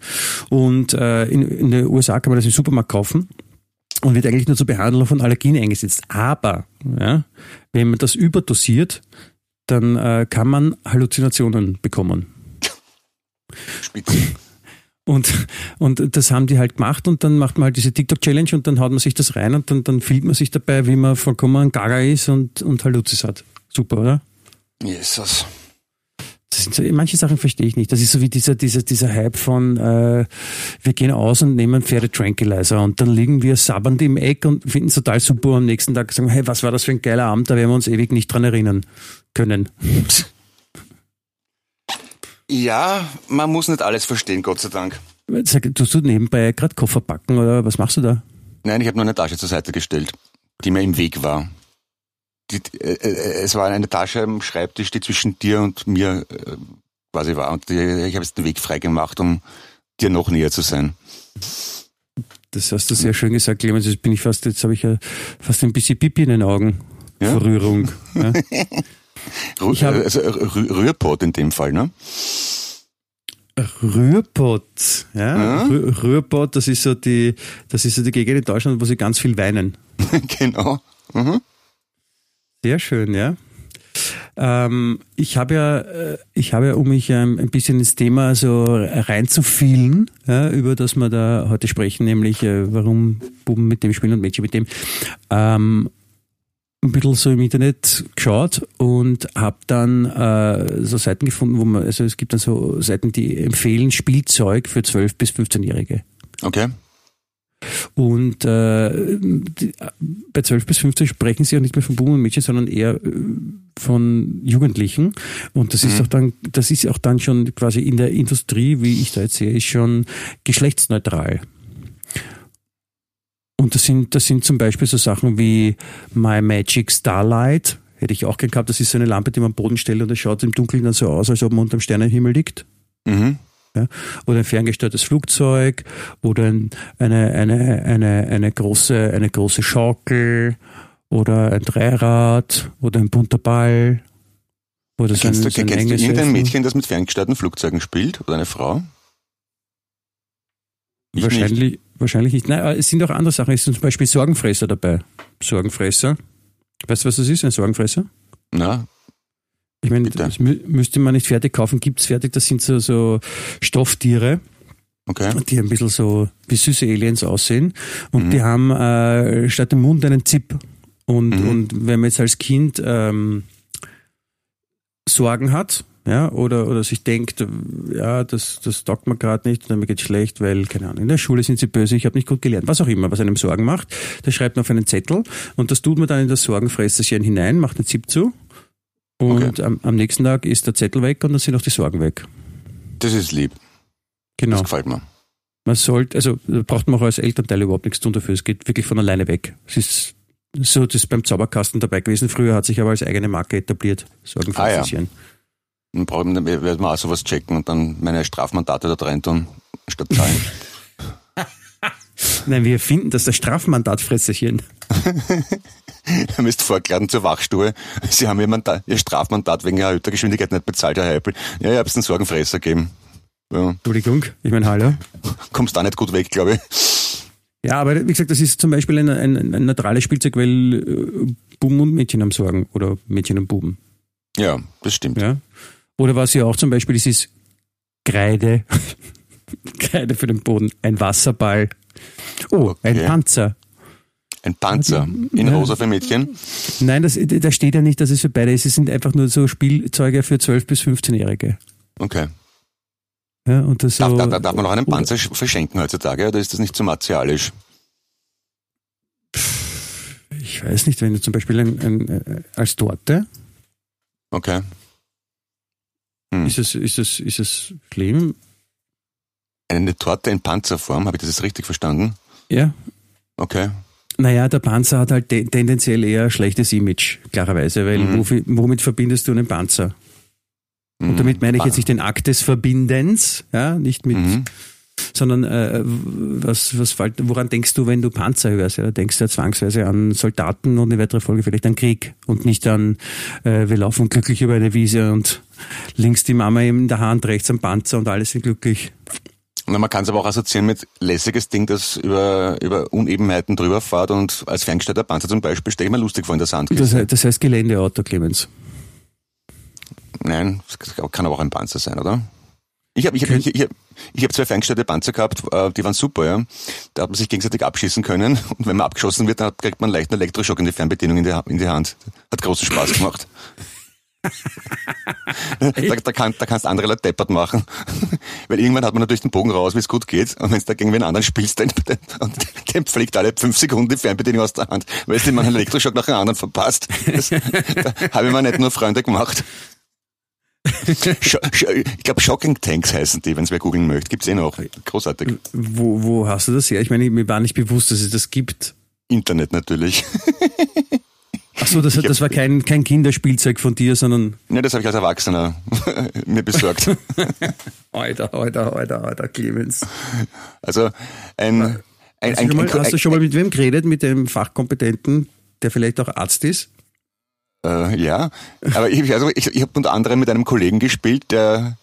Und äh, in, in den USA kann man das im Supermarkt kaufen und wird eigentlich nur zur Behandlung von Allergien eingesetzt. Aber ja, wenn man das überdosiert, dann äh, kann man Halluzinationen bekommen. Spitze. Und, und das haben die halt gemacht und dann macht man halt diese TikTok-Challenge und dann haut man sich das rein und dann, dann filmt man sich dabei, wie man vollkommen gaga ist und, und Haluzis hat. Super, oder? Jesus. So, manche Sachen verstehe ich nicht. Das ist so wie dieser, dieser, dieser Hype von äh, wir gehen aus und nehmen Pferde Tranquilizer und dann liegen wir sabbernd im Eck und finden es total super und am nächsten Tag sagen, hey, was war das für ein geiler Abend, da werden wir uns ewig nicht dran erinnern können. Ja, man muss nicht alles verstehen, Gott sei Dank. Sag, tust du nebenbei gerade Koffer packen oder was machst du da? Nein, ich habe nur eine Tasche zur Seite gestellt, die mir im Weg war. Die, äh, äh, es war eine Tasche am Schreibtisch, die zwischen dir und mir äh, quasi war. Und die, ich habe jetzt den Weg frei gemacht, um dir noch näher zu sein. Das hast du sehr schön gesagt, Clemens. Jetzt bin ich fast, jetzt habe ich ja fast ein bisschen Pipi in den Augen. Ja? Vor Rührung. Ja. Rü hab- also Rü Rührpott in dem Fall, ne? Rührpott, ja. Ja. Rühr, Rührpott, das ist so die, das ist so die Gegend in Deutschland, wo sie ganz viel weinen. genau. Mhm. Sehr schön, ja. Ähm, ich habe ja, äh, ich habe ja, um mich ähm, ein bisschen ins Thema so reinzufielen, ja, über das wir da heute sprechen, nämlich äh, warum Buben mit dem spielen und Mädchen mit dem, ähm, ein bisschen so im Internet geschaut und habe dann äh, so Seiten gefunden, wo man, also es gibt dann so Seiten, die empfehlen Spielzeug für 12- bis 15-Jährige. Okay. Und äh, die, bei 12 bis 15 sprechen sie auch nicht mehr von Buben und Mädchen, sondern eher äh, von Jugendlichen. Und das ist Mhm. auch dann, das ist auch dann schon quasi in der Industrie, wie ich da jetzt sehe, ist schon geschlechtsneutral. Und das sind, das sind zum Beispiel so Sachen wie My Magic Starlight. Hätte ich auch gern gehabt. Das ist so eine Lampe, die man am Boden stellt und das schaut im Dunkeln dann so aus, als ob man unterm Sternenhimmel liegt Mhm. oder ein ferngesteuertes Flugzeug oder ein, eine, eine, eine, eine, große, eine große Schaukel oder ein Dreirad oder ein bunter Ball oder so ein, Kennst du, so ein kennst du irgendein. Mädchen, das mit ferngesteuerten Flugzeugen spielt? Oder eine Frau? Ich nicht. Wahrscheinlich, nicht. Nein, aber es sind auch andere Sachen. Es sind zum Beispiel Sorgenfresser dabei. Sorgenfresser. Weißt du, was das ist, ein Sorgenfresser? Na, Ich meine, Bitte. das mü müsste man nicht fertig kaufen, gibt's fertig. Das sind so, so Stofftiere. okay. die ein bisschen so wie süße Aliens aussehen. Und Mhm. die haben äh, statt dem Mund einen Zip. Und, Mhm. und wenn man jetzt als Kind ähm, Sorgen hat, ja, oder, oder sich denkt, ja, das, das taugt mir gerade nicht, oder mir geht's schlecht, weil, keine Ahnung, in der Schule sind sie böse, ich habe nicht gut gelernt, was auch immer, was einem Sorgen macht, das schreibt man auf einen Zettel und das tut man dann in das Sorgenfresserchen hinein, macht den Zip zu und am, am nächsten Tag ist der Zettel weg und dann sind auch die Sorgen weg. Das ist lieb. Genau. Das gefällt mir. Man sollte, also da braucht man auch als Elternteil überhaupt nichts tun dafür. Es geht wirklich von alleine weg. Es ist so, das ist beim Zauberkasten dabei gewesen. Früher hat sich aber als eigene Marke etabliert. Sorgenfresschen. Dann man, dann wird man auch sowas checken und dann meine Strafmandate da rein tun, statt zahlen. Nein, wir finden das das Strafmandatfresserchen. Ihr müsst vorkladen zur Wachstube. Sie haben ihr, Mandat, ihr Strafmandat wegen erhöhter Geschwindigkeit nicht bezahlt, Herr Heipel. Ja, ich hab's einen Sorgenfresser gegeben. Ja, Entschuldigung, ich meine, hallo. kommst da nicht gut weg, glaube ich. Ja, aber wie gesagt, das ist zum Beispiel ein, ein, ein neutrales Spielzeug, weil äh, Buben und Mädchen haben Sorgen oder Mädchen und Buben. Ja, das stimmt. Ja? Oder was ja auch zum Beispiel ist, ist Kreide. Kreide für den Boden. Ein Wasserball. Oh, ein Okay. Panzer. Ein Panzer in Ja. rosa für Mädchen. Nein, das, da steht ja nicht, dass es für beide ist. Es sind einfach nur so Spielzeuge für 12- bis 15-Jährige. Okay. Ja, und das Darf, so, darf, darf man noch einen Panzer sch- verschenken heutzutage oder ist das nicht zu martialisch? Ich weiß nicht, wenn du zum Beispiel ein, ein, äh, als Torte, Okay. Hm. ist es, ist es, ist es schlimm? Eine Torte in Panzerform, habe ich das jetzt richtig verstanden? Ja. Okay. Naja, der Panzer hat halt te tendenziell eher ein schlechtes Image, klarerweise, weil Mhm. womit verbindest du einen Panzer? Und Mhm. damit meine ich jetzt nicht den Akt des Verbindens, ja, nicht mit, Mhm. Sondern äh, was, was woran denkst du, wenn du Panzer hörst? Ja, denkst du ja zwangsweise an Soldaten und in weiterer Folge vielleicht an Krieg und nicht an, äh, wir laufen glücklich über eine Wiese und links die Mama in der Hand, rechts am Panzer und alle sind glücklich. Na, man kann es aber auch assoziieren mit lässiges Ding, das über, über Unebenheiten drüber fährt und als ferngesteuerter Panzer zum Beispiel stelle ich mir lustig vor in der Das, Sandkiste. he- das heißt Geländeauto, Clemens. Nein, das kann aber auch ein Panzer sein, oder? Ich habe ich hab, ich, ich ich hab zwei ferngesteuerte Panzer gehabt, äh, die waren super, ja. Da hat man sich gegenseitig abschießen können und wenn man abgeschossen wird, dann kriegt man leicht einen Elektroschock in die Fernbedienung in die, in die Hand. Hat großen Spaß gemacht. da, da, kann, da kannst andere Leute deppert machen. Weil irgendwann hat man natürlich den Bogen raus, wie es gut geht. Und wenn du da gegen wen anderen spielst, dann, dann, dem fliegt alle fünf Sekunden die Fernbedienung aus der Hand, weil du einen Elektroschock nach dem anderen verpasst. Das, da habe ich mir nicht nur Freunde gemacht. Ich glaube, Shocking Tanks heißen die, wenn es wer googeln möchte. Gibt's eh noch. Großartig. Wo, wo hast du das her? Ich meine, mir war nicht bewusst, dass es das gibt. Internet natürlich. Ach so, das, das war kein, kein Kinderspielzeug von dir, sondern Ne, das habe ich als Erwachsener mir besorgt. Alter, Alter, Alter, Alter, Clemens. Also ein, ein, Hast, ein, du, mal, ein, hast du schon mal mit wem geredet, mit dem Fachkompetenten, der vielleicht auch Arzt ist? Äh, ja, aber ich, also ich, ich habe unter anderem mit einem Kollegen gespielt, der,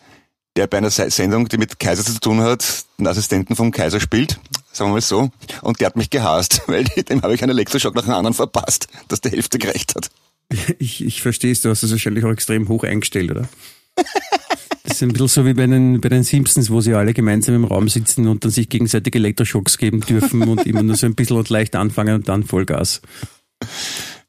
der bei einer Se- Sendung, die mit Kaiser zu tun hat, den Assistenten vom Kaiser spielt, sagen wir mal so, und der hat mich gehasst, weil dem habe ich einen Elektroschock nach dem anderen verpasst, dass die Hälfte gerecht hat. Ich, ich verstehe es, du hast das wahrscheinlich auch extrem hoch eingestellt, oder? Das ist ein bisschen so wie bei den, bei den Simpsons, wo sie alle gemeinsam im Raum sitzen und dann sich gegenseitig Elektroschocks geben dürfen und immer nur so ein bisschen und leicht anfangen und dann Vollgas.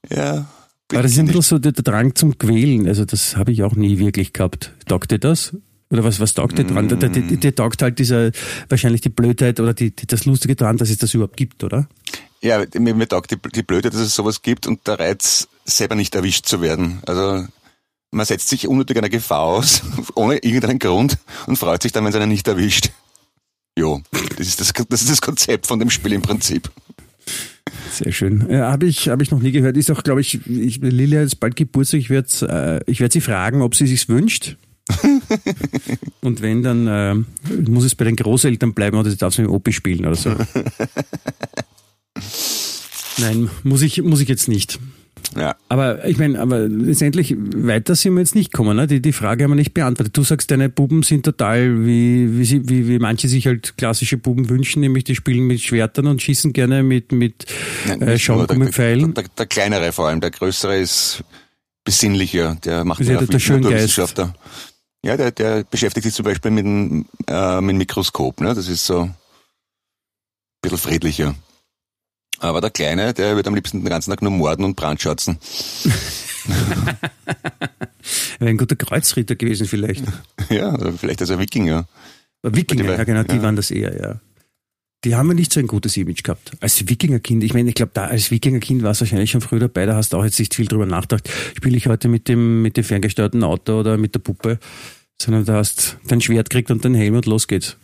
Ja. Aber das ist ein bisschen so der, Drang zum Quälen. Also das habe ich auch nie wirklich gehabt. Taugt dir das? Oder was, was taugt dir dran? Der, der, der, der taugt halt dieser, wahrscheinlich die Blödheit oder die, die, das Lustige dran, dass es das überhaupt gibt, oder? Ja, mir, mir taugt die, die Blöde, dass es sowas gibt und der Reiz, selber nicht erwischt zu werden. Also man setzt sich unnötig einer Gefahr aus, ohne irgendeinen Grund und freut sich dann, wenn es einen nicht erwischt. Jo, das ist das, das ist das Konzept von dem Spiel im Prinzip. Sehr schön. Ja, habe ich, hab ich noch nie gehört. Ist auch, glaube ich, ich Lilia ist bald Geburtstag. Ich werde äh, ich werd sie fragen, ob sie sich's wünscht. Und wenn, dann äh, muss es bei den Großeltern bleiben oder sie darf es mit dem Opi spielen oder so. Nein, muss ich, muss ich jetzt nicht. Ja, Aber ich meine, aber letztendlich weiter sind wir jetzt nicht gekommen. Ne? Die, die Frage haben wir nicht beantwortet. Du sagst, deine Buben sind total, wie, wie, sie, wie, wie manche sich halt klassische Buben wünschen, nämlich die spielen mit Schwertern und schießen gerne mit, mit Nein, äh, nicht nur. Schaumgummi der, der, der, der kleinere vor allem, der größere ist besinnlicher, der macht ja der Schöngeist. Naturwissenschaftler. Ja, der, der beschäftigt sich zum Beispiel mit dem, äh, mit dem Mikroskop, ne? Das ist so ein bisschen friedlicher. Aber der Kleine, der wird am liebsten den ganzen Tag nur morden und brandschatzen. Wäre ein guter Kreuzritter gewesen vielleicht. Ja, oder vielleicht als ein Wikinger. Wikinger, war- ja genau, die ja. waren das eher, ja. Die haben ja nicht so ein gutes Image gehabt. Als Wikingerkind, ich meine, ich glaube, da als Wikingerkind war es wahrscheinlich schon früher dabei, da hast du auch jetzt nicht viel drüber nachgedacht. Spiele ich heute mit dem, mit dem ferngesteuerten Auto oder mit der Puppe, sondern da hast dein Schwert kriegt und dein Helm und los geht's.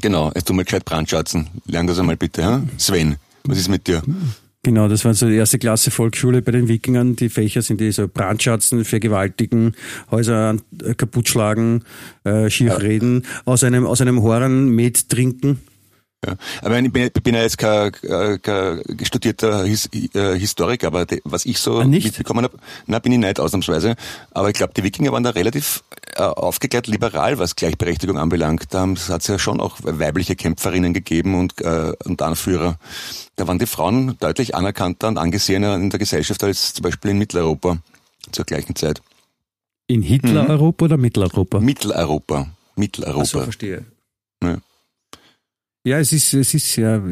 Genau, jetzt tu mal gescheit brandschatzen. Lern das einmal bitte, ha? Sven, was ist mit dir? Genau, das war so die erste Klasse Volksschule bei den Wikingern. Die Fächer sind die so Brandschatzen, Vergewaltigen, Häuser äh, kaputtschlagen, äh, schief reden, aus einem, aus einem Horn Met trinken. Ja. Aber ich bin, ich bin ja jetzt kein, äh, kein studierter His, äh, Historiker, aber de, was ich so Ah, nicht? mitbekommen habe, na bin ich nicht ausnahmsweise, aber ich glaube, die Wikinger waren da relativ äh, aufgeklärt liberal, was Gleichberechtigung anbelangt. Da hat es ja schon auch weibliche Kämpferinnen gegeben und, äh, und Anführer. Da waren die Frauen deutlich anerkannter und angesehener in der Gesellschaft als zum Beispiel in Mitteleuropa zur gleichen Zeit. In Hitler-Europa oder Mitteleuropa? Mitteleuropa. Ach so, Mitteleuropa. verstehe. Ja. Ja, es ist, es ist ja,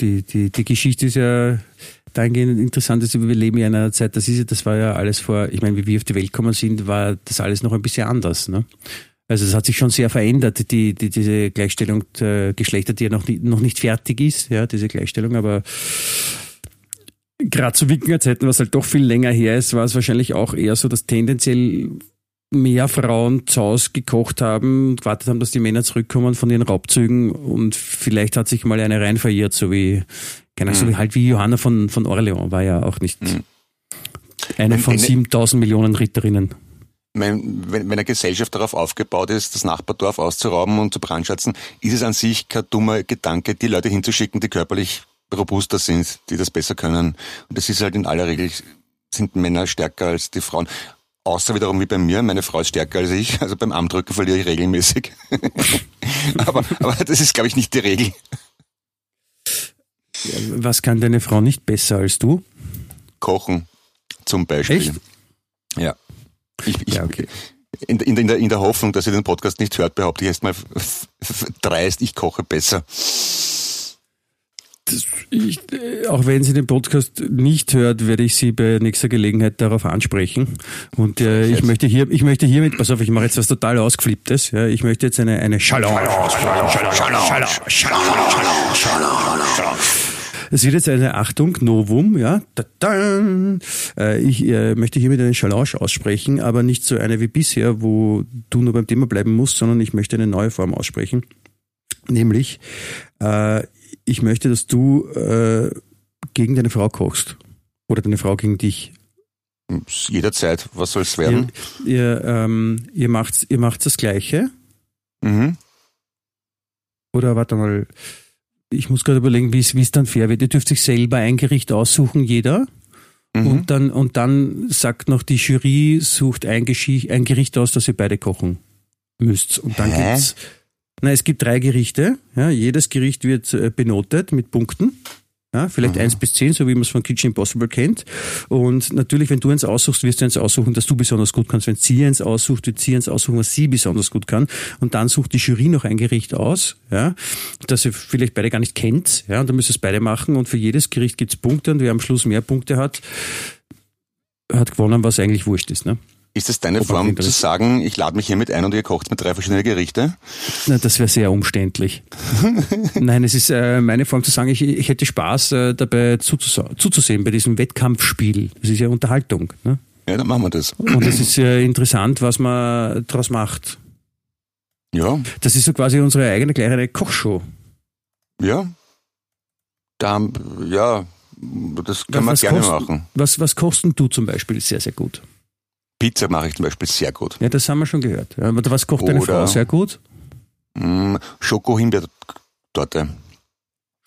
die, die, die Geschichte ist ja dahingehend interessant, dass wir leben ja in einer Zeit, das ist ja, das war ja alles vor, ich meine, wie wir auf die Welt gekommen sind, war das alles noch ein bisschen anders. Ne? Also es hat sich schon sehr verändert, die, die, diese Gleichstellung der Geschlechter, die ja noch noch nicht fertig ist, ja, diese Gleichstellung, aber gerade zu Wikingerzeiten, was halt doch viel länger her ist, war es wahrscheinlich auch eher so, dass tendenziell mehr Frauen zu Hause gekocht haben und gewartet haben, dass die Männer zurückkommen von ihren Raubzügen und vielleicht hat sich mal eine rein verirrt, so wie, keine Ahnung, mhm. so wie halt wie Johanna von, von Orleans war ja auch nicht mhm. eine von 7000 Millionen Ritterinnen. Wenn, wenn eine Gesellschaft darauf aufgebaut ist, das Nachbardorf auszurauben und zu brandschatzen, ist es an sich kein dummer Gedanke, die Leute hinzuschicken, die körperlich robuster sind, die das besser können. Und das ist halt in aller Regel, sind Männer stärker als die Frauen. Außer wiederum wie bei mir, meine Frau ist stärker als ich, also beim Armdrücken verliere ich regelmäßig. aber, aber das ist, glaube ich, nicht die Regel. Was kann deine Frau nicht besser als du? Kochen, zum Beispiel. Echt? Ja. Ich, ich, ja, okay. In, in, in, der, in der Hoffnung, dass sie den Podcast nicht hört, behaupte ich erstmal dreist, ich koche besser ich, auch wenn sie den Podcast nicht hört, werde ich sie bei nächster Gelegenheit darauf ansprechen. Und äh, ich möchte hier, ich möchte hiermit, pass auf, ich mache jetzt was total ausgeflipptes. Ja, ich möchte jetzt eine eine Shalom. Es wird jetzt eine Achtung, Novum, ja. Äh, ich äh, möchte hiermit eine Challenge aussprechen, aber nicht so eine wie bisher, wo du nur beim Thema bleiben musst, sondern ich möchte eine neue Form aussprechen. Nämlich, äh, ich möchte, dass du äh, gegen deine Frau kochst. Oder deine Frau gegen dich. Jederzeit. Was soll es werden? Ihr, ihr, ähm, ihr, macht, ihr macht das Gleiche. Mhm. Oder warte mal, ich muss gerade überlegen, wie es dann fair wird. Ihr dürft sich selber ein Gericht aussuchen, jeder. Mhm. Und, dann, und dann sagt noch die Jury, sucht ein, ein Gericht aus, das ihr beide kochen müsst. Und dann Hä? gibt's na, es gibt drei Gerichte. Ja, jedes Gericht wird äh, benotet mit Punkten. Ja, vielleicht eins bis zehn, so wie man es von Kitchen Impossible kennt. Und natürlich, wenn du eins aussuchst, wirst du eins aussuchen, das du besonders gut kannst. Wenn sie eins aussucht, wird sie eins aussuchen, was sie besonders gut kann. Und dann sucht die Jury noch ein Gericht aus, ja, das ihr vielleicht beide gar nicht kennt. Ja, und dann müsst ihr es beide machen. Und für jedes Gericht gibt's Punkte. Und wer am Schluss mehr Punkte hat, hat gewonnen, was eigentlich wurscht ist. Ne? Ist es deine Form zu sagen, ich lade mich hiermit ein und ihr kocht mit drei verschiedenen Gerichte? Na, das wäre sehr umständlich. Nein, es ist äh, meine Form zu sagen, ich, ich hätte Spaß äh, dabei zuzusehen bei diesem Wettkampfspiel. Das ist ja Unterhaltung. Ne? Ja, dann machen wir das. Und es ist äh, interessant, was man daraus macht. Ja. Das ist so quasi unsere eigene kleine Kochshow. Ja. Da, ja, das kann man gerne kochst, machen. Was, was kochst du zum Beispiel sehr, sehr gut? Pizza mache ich zum Beispiel sehr gut. Ja, das haben wir schon gehört. Was kocht Oder, deine Frau sehr gut? Mm, Schoko-Himbeertorte.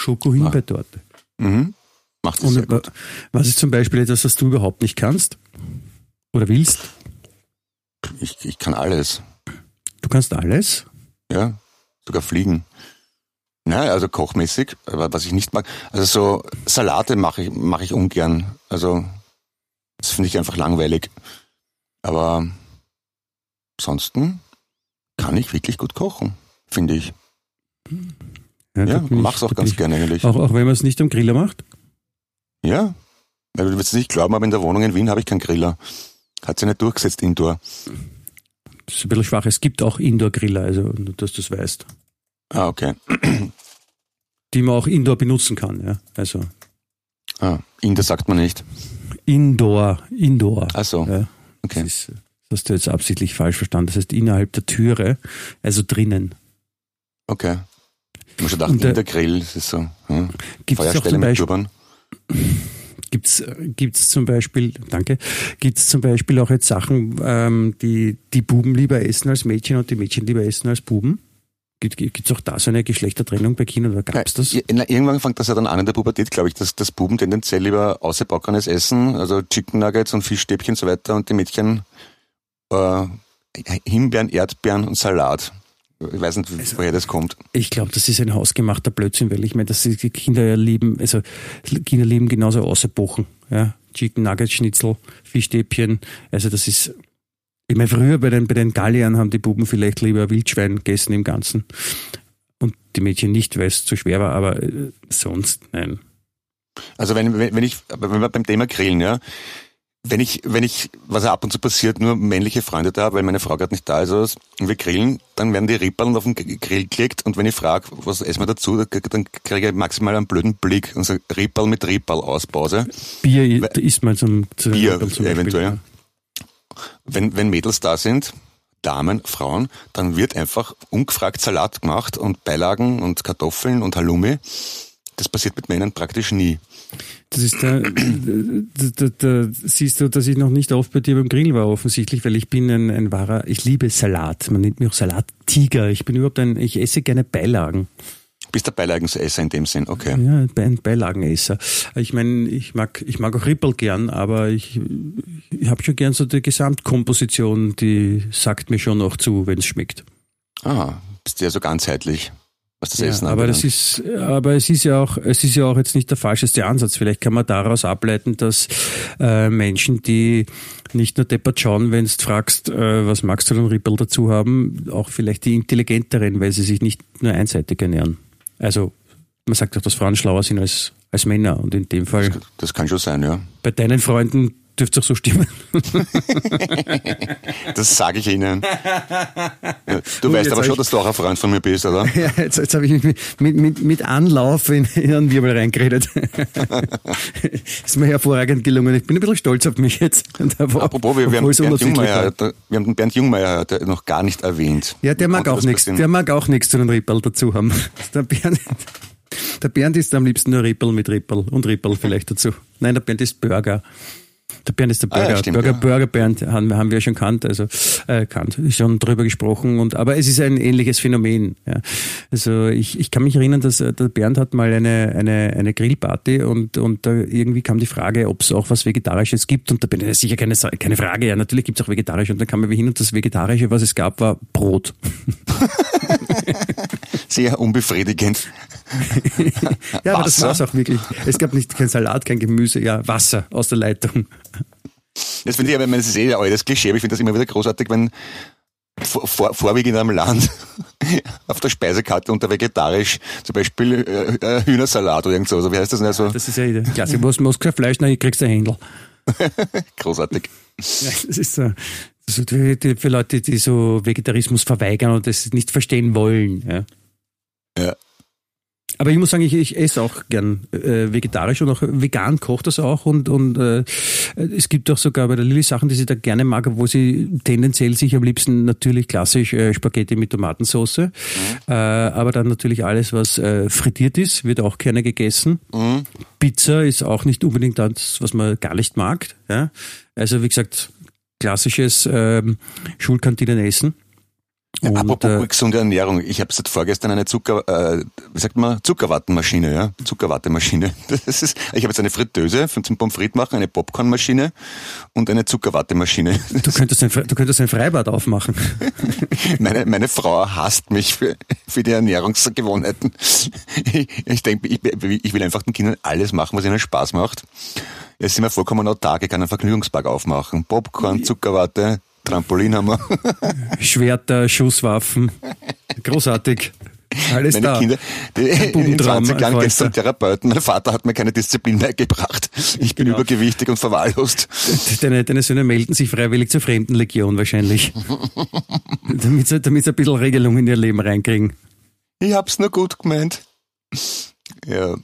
Schoko-Himbeertorte. Mhm. Macht sie sehr gut. Was ist zum Beispiel etwas, was du überhaupt nicht kannst? Oder willst? Ich, ich kann alles. Du kannst alles? Ja, sogar fliegen. Nein, also kochmäßig, aber was ich nicht mag, also so Salate mache ich, mache ich ungern. Also das finde ich einfach langweilig. Aber ansonsten kann ich wirklich gut kochen, finde ich. Ja, ja mach's auch ganz gerne eigentlich. Auch, auch wenn man es nicht am Griller macht? Ja. Du wirst es nicht glauben, aber in der Wohnung in Wien habe ich keinen Griller. Hat sich nicht durchgesetzt indoor. Das ist ein bisschen schwach. Es gibt auch Indoor-Griller, also dass du das weißt. Ah, okay. Die man auch Indoor benutzen kann, ja. Also. Ah, Indoor sagt man nicht. Indoor, Indoor. Ach so. Ja. Okay. Das, ist, das hast du jetzt absichtlich falsch verstanden. Das heißt innerhalb der Türe, also drinnen. Okay. Ich muss schon dachten, der, in der Grill, das ist so. Hm. Gibt's Feuerstelle mit Turban. Gibt's, gibt's zum Beispiel, danke, gibt's zum Beispiel auch jetzt Sachen, ähm, die die Buben lieber essen als Mädchen und die Mädchen lieber essen als Buben? Gibt es auch da so eine Geschlechtertrennung bei Kindern oder gab es das? Na, irgendwann fängt das ja dann an in der Pubertät, glaube ich, dass, dass Buben tendenziell lieber außerbackenes essen, also Chicken Nuggets und Fischstäbchen und so weiter und die Mädchen äh, Himbeeren, Erdbeeren und Salat. Ich weiß nicht, also, woher das kommt. Ich glaube, das ist ein hausgemachter Blödsinn, weil ich meine, dass die Kinder ja lieben, also Kinder lieben genauso außerbochen, ja. Chicken Nuggets, Schnitzel, Fischstäbchen, also das ist ich meine, früher bei den, bei den Galliern haben die Buben vielleicht lieber Wildschwein gegessen im Ganzen. Und die Mädchen nicht, weil es zu schwer war, aber äh, sonst nein. Also wenn, wenn, wenn ich, wenn wir beim Thema Grillen, ja, wenn ich, wenn ich, was ja ab und zu passiert, nur männliche Freunde da, weil meine Frau gerade nicht da ist, also, und wir grillen, dann werden die Rippeln auf den Grill gelegt und wenn ich frage, was essen wir dazu, dann kriege ich maximal einen blöden Blick und sage Rippel mit Rippel aus Pause. Bier weil, isst man zum, zum Bier zum eventuell. Ja. Wenn, wenn Mädels da sind, Damen, Frauen, dann wird einfach ungefragt Salat gemacht und Beilagen und Kartoffeln und Halloumi. Das passiert mit Männern praktisch nie. Das ist da, da, da, da, siehst du, dass ich noch nicht oft bei dir beim Grill war, offensichtlich, weil ich bin ein, ein wahrer, ich liebe Salat. Man nennt mich auch Salattiger. Ich bin überhaupt ein, ich esse gerne Beilagen. Bist der Beilagenesser in dem Sinn, okay. Ja, ein Beilagenesser. Ich meine, ich mag, ich mag auch Rippel gern, aber ich, ich habe schon gern so die Gesamtkomposition, die sagt mir schon noch zu, wenn es schmeckt. Ah, bist ja so ganzheitlich was das ja, Essen aber das ist, aber es ist ja auch, es ist ja auch jetzt nicht der falscheste Ansatz. Vielleicht kann man daraus ableiten, dass äh, Menschen, die nicht nur deppert schauen, wenn du fragst, äh, was magst du denn Rippel dazu haben, auch vielleicht die intelligenteren, weil sie sich nicht nur einseitig ernähren. Also man sagt auch, dass Frauen schlauer sind als, als Männer und in dem Fall. Das, das kann schon sein, ja. Bei deinen Freunden dürfte auch so stimmen. das sage ich Ihnen. Du weißt aber schon, dass du auch ein Freund von mir bist, oder? Ja, jetzt, jetzt habe ich mich mit, mit, mit Anlauf in, in einen Wirbel reingeredet. ist mir hervorragend gelungen. Ich bin ein bisschen stolz auf mich jetzt. Apropos, wir, wir, haben Bernd Jungmeier, wir haben den Bernd Jungmeier noch gar nicht erwähnt. Ja, der mag auch nichts. Der mag auch nichts zu den Rippel dazu haben. Der Bernd, der Bernd isst am liebsten nur Rippel mit Rippel und Rippel vielleicht dazu. Nein, der Bernd ist Burger. Der Bernd ist der Burger. Ah, ja, stimmt, Burger, ja. Burger Bernd haben, haben wir schon kannt, also äh, kannt, schon drüber gesprochen. Und aber es ist ein ähnliches Phänomen. Ja. Also ich, ich kann mich erinnern, dass äh, der Bernd hat mal eine, eine, eine Grillparty und, und da irgendwie kam die Frage, ob es auch was Vegetarisches gibt. Und da bin ich sicher keine, keine Frage. Ja, natürlich gibt es auch vegetarisch. Und dann kam wir hin und das Vegetarische, was es gab, war Brot. Sehr unbefriedigend. ja, aber das war es auch wirklich. Es gab nicht kein Salat, kein Gemüse, ja, Wasser aus der Leitung. Das finde ich aber, das ist eh altes Klischee, aber ich finde das immer wieder großartig, wenn vor, vor, vorwiegend am Land auf der Speisekarte unter vegetarisch zum Beispiel äh, äh, Hühnersalat oder irgend so. Also wie heißt das denn? Also? Das ist ja eh klasse. Du musst kein Fleisch, dann kriegst du ein Händel. Großartig. Ja, das ist so. Also für Leute, die so Vegetarismus verweigern und das nicht verstehen wollen. Ja. ja. Aber ich muss sagen, ich, ich esse auch gern äh, vegetarisch und auch vegan kocht das auch und, und äh, es gibt auch sogar bei der Lilly Sachen, die sie da gerne mag, wo sie tendenziell sich am liebsten natürlich klassisch äh, Spaghetti mit Tomatensauce, mhm. äh, aber dann natürlich alles, was äh, frittiert ist, wird auch gerne gegessen. Mhm. Pizza ist auch nicht unbedingt das, was man gar nicht mag. Ja? Also wie gesagt, klassisches ähm, Schulkantinenessen. Und, apropos äh, gesunde Ernährung, ich habe seit vorgestern eine Zucker, äh, wie sagt man, Zuckerwattenmaschine, ja, Zuckerwattemaschine. Das ist, ich habe jetzt eine Fritteuse zum Pommes frites machen, eine Popcornmaschine und eine Zuckerwattemaschine. Du könntest ein, du könntest ein Freibad aufmachen. meine, meine Frau hasst mich für, für die Ernährungsgewohnheiten. Ich, ich denke, ich, ich will einfach den Kindern alles machen, was ihnen Spaß macht. Jetzt sind wir vollkommen autark, ich kann einen Vergnügungspark aufmachen. Popcorn, Zuckerwatte, Trampolin haben wir. Schwerter, Schusswaffen. Großartig. Alles Meine da. Kinder, die, in 20 Jahren gehst zum Therapeuten. Mein Vater hat mir keine Disziplin beigebracht. Ich bin genau. übergewichtig und verwahrlost. Deine, deine Söhne melden sich freiwillig zur Fremdenlegion wahrscheinlich. damit, sie, damit sie ein bisschen Regelung in ihr Leben reinkriegen. Ich hab's nur gut gemeint. Ja.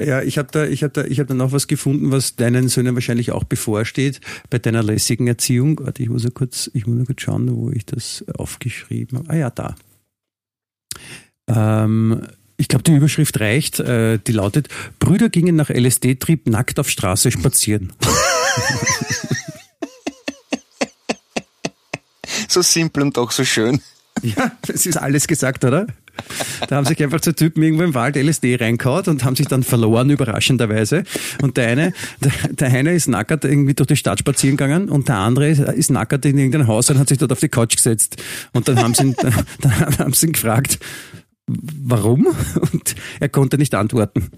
Ja, ich habe da, ich habe da, ich habe da noch was gefunden, was deinen Söhnen wahrscheinlich auch bevorsteht bei deiner lässigen Erziehung. Warte, ich muss ja kurz, ich muss ja kurz schauen, wo ich das aufgeschrieben habe. Ah ja, da. Ähm, ich glaube, die Überschrift reicht. Äh, die lautet: Brüder gingen nach LSD-Trieb nackt auf Straße spazieren. so simpel und doch so schön. Ja, das ist alles gesagt, oder? Da haben sich einfach zwei Typen irgendwo im Wald LSD reinkaut und haben sich dann verloren, überraschenderweise. Und der eine, der, der eine ist nackert irgendwie durch die Stadt spazieren gegangen und der andere ist, nackert in irgendein Haus und hat sich dort auf die Couch gesetzt. Und dann haben sie ihn, dann haben sie ihn gefragt, warum? Und er konnte nicht antworten.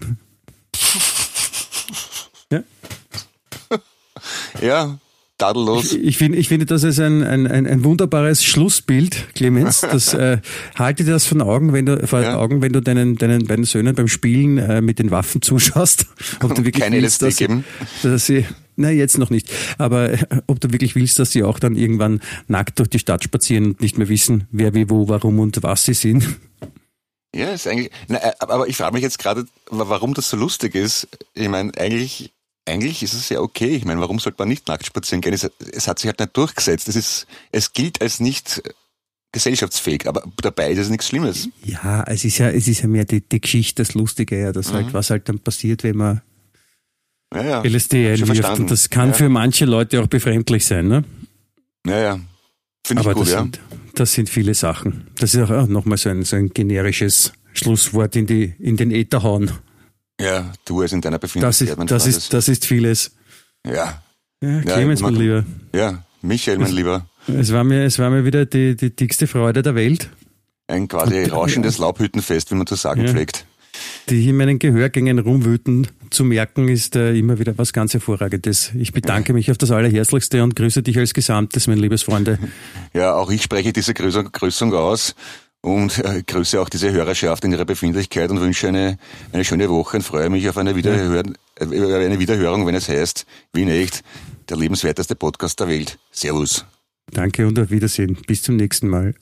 Ja. Ja, tadellos. Ich, ich, finde, ich finde, das ist ein, ein, ein, wunderbares Schlussbild, Clemens. Das äh, halte dir das von Augen, wenn du vor Ja. Augen, wenn du deinen, deinen beiden Söhnen beim Spielen äh, mit den Waffen zuschaust. Ob du wirklich Keine willst, dass, sie- geben? dass sie, nein, jetzt noch nicht. Aber äh, ob du wirklich willst, dass sie auch dann irgendwann nackt durch die Stadt spazieren und nicht mehr wissen, wer, wie, wo, warum und was sie sind. Ja, ist eigentlich. Na, äh, aber ich frage mich jetzt gerade, wa- warum das so lustig ist. Ich meine, eigentlich, eigentlich ist es ja okay. Ich meine, warum sollte man nicht nackt spazieren gehen? Es, es hat sich halt nicht durchgesetzt. Es ist, es gilt als nicht äh, gesellschaftsfähig, aber dabei ist es nichts Schlimmes. Ja, es ist ja, es ist ja mehr die, die Geschichte, das Lustige, ja, das Mhm. halt, was halt dann passiert, wenn man Ja, ja. LSD einwirft. Und das kann Ja. für manche Leute auch befremdlich sein, ne? Ja, ja. Finde ich Aber gut, das, ja. sind, das sind viele Sachen. Das ist auch äh, nochmal so ein, so ein generisches Schlusswort in, die, in den Äther hauen. Ja, du es in deiner Das Befindlichkeit, mein ist, das ist, das ist vieles. Ja, Ja, Clemens, ich mein Lieber. ja. Michael, mein Lieber. Es war mir, es war mir wieder die, die dickste Freude der Welt, Ein quasi rauschendes Laubhüttenfest, wie man zu sagen Ja. pflegt. die in meinen Gehörgängen rumwüten zu merken, ist äh, immer wieder was ganz Hervorragendes. Ich bedanke mich auf das Allerherzlichste und grüße dich als Gesamtes, mein liebes Freunde. Ja, auch ich spreche diese Grüßung, Grüßung aus und äh, grüße auch diese Hörerschaft in ihrer Befindlichkeit und wünsche eine, eine schöne Woche und freue mich auf eine, Wiederhören, äh, eine Wiederhörung, wenn es heißt, wie nicht, der lebenswerteste Podcast der Welt. Servus. Danke und auf Wiedersehen. Bis zum nächsten Mal.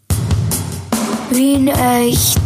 Wien echt.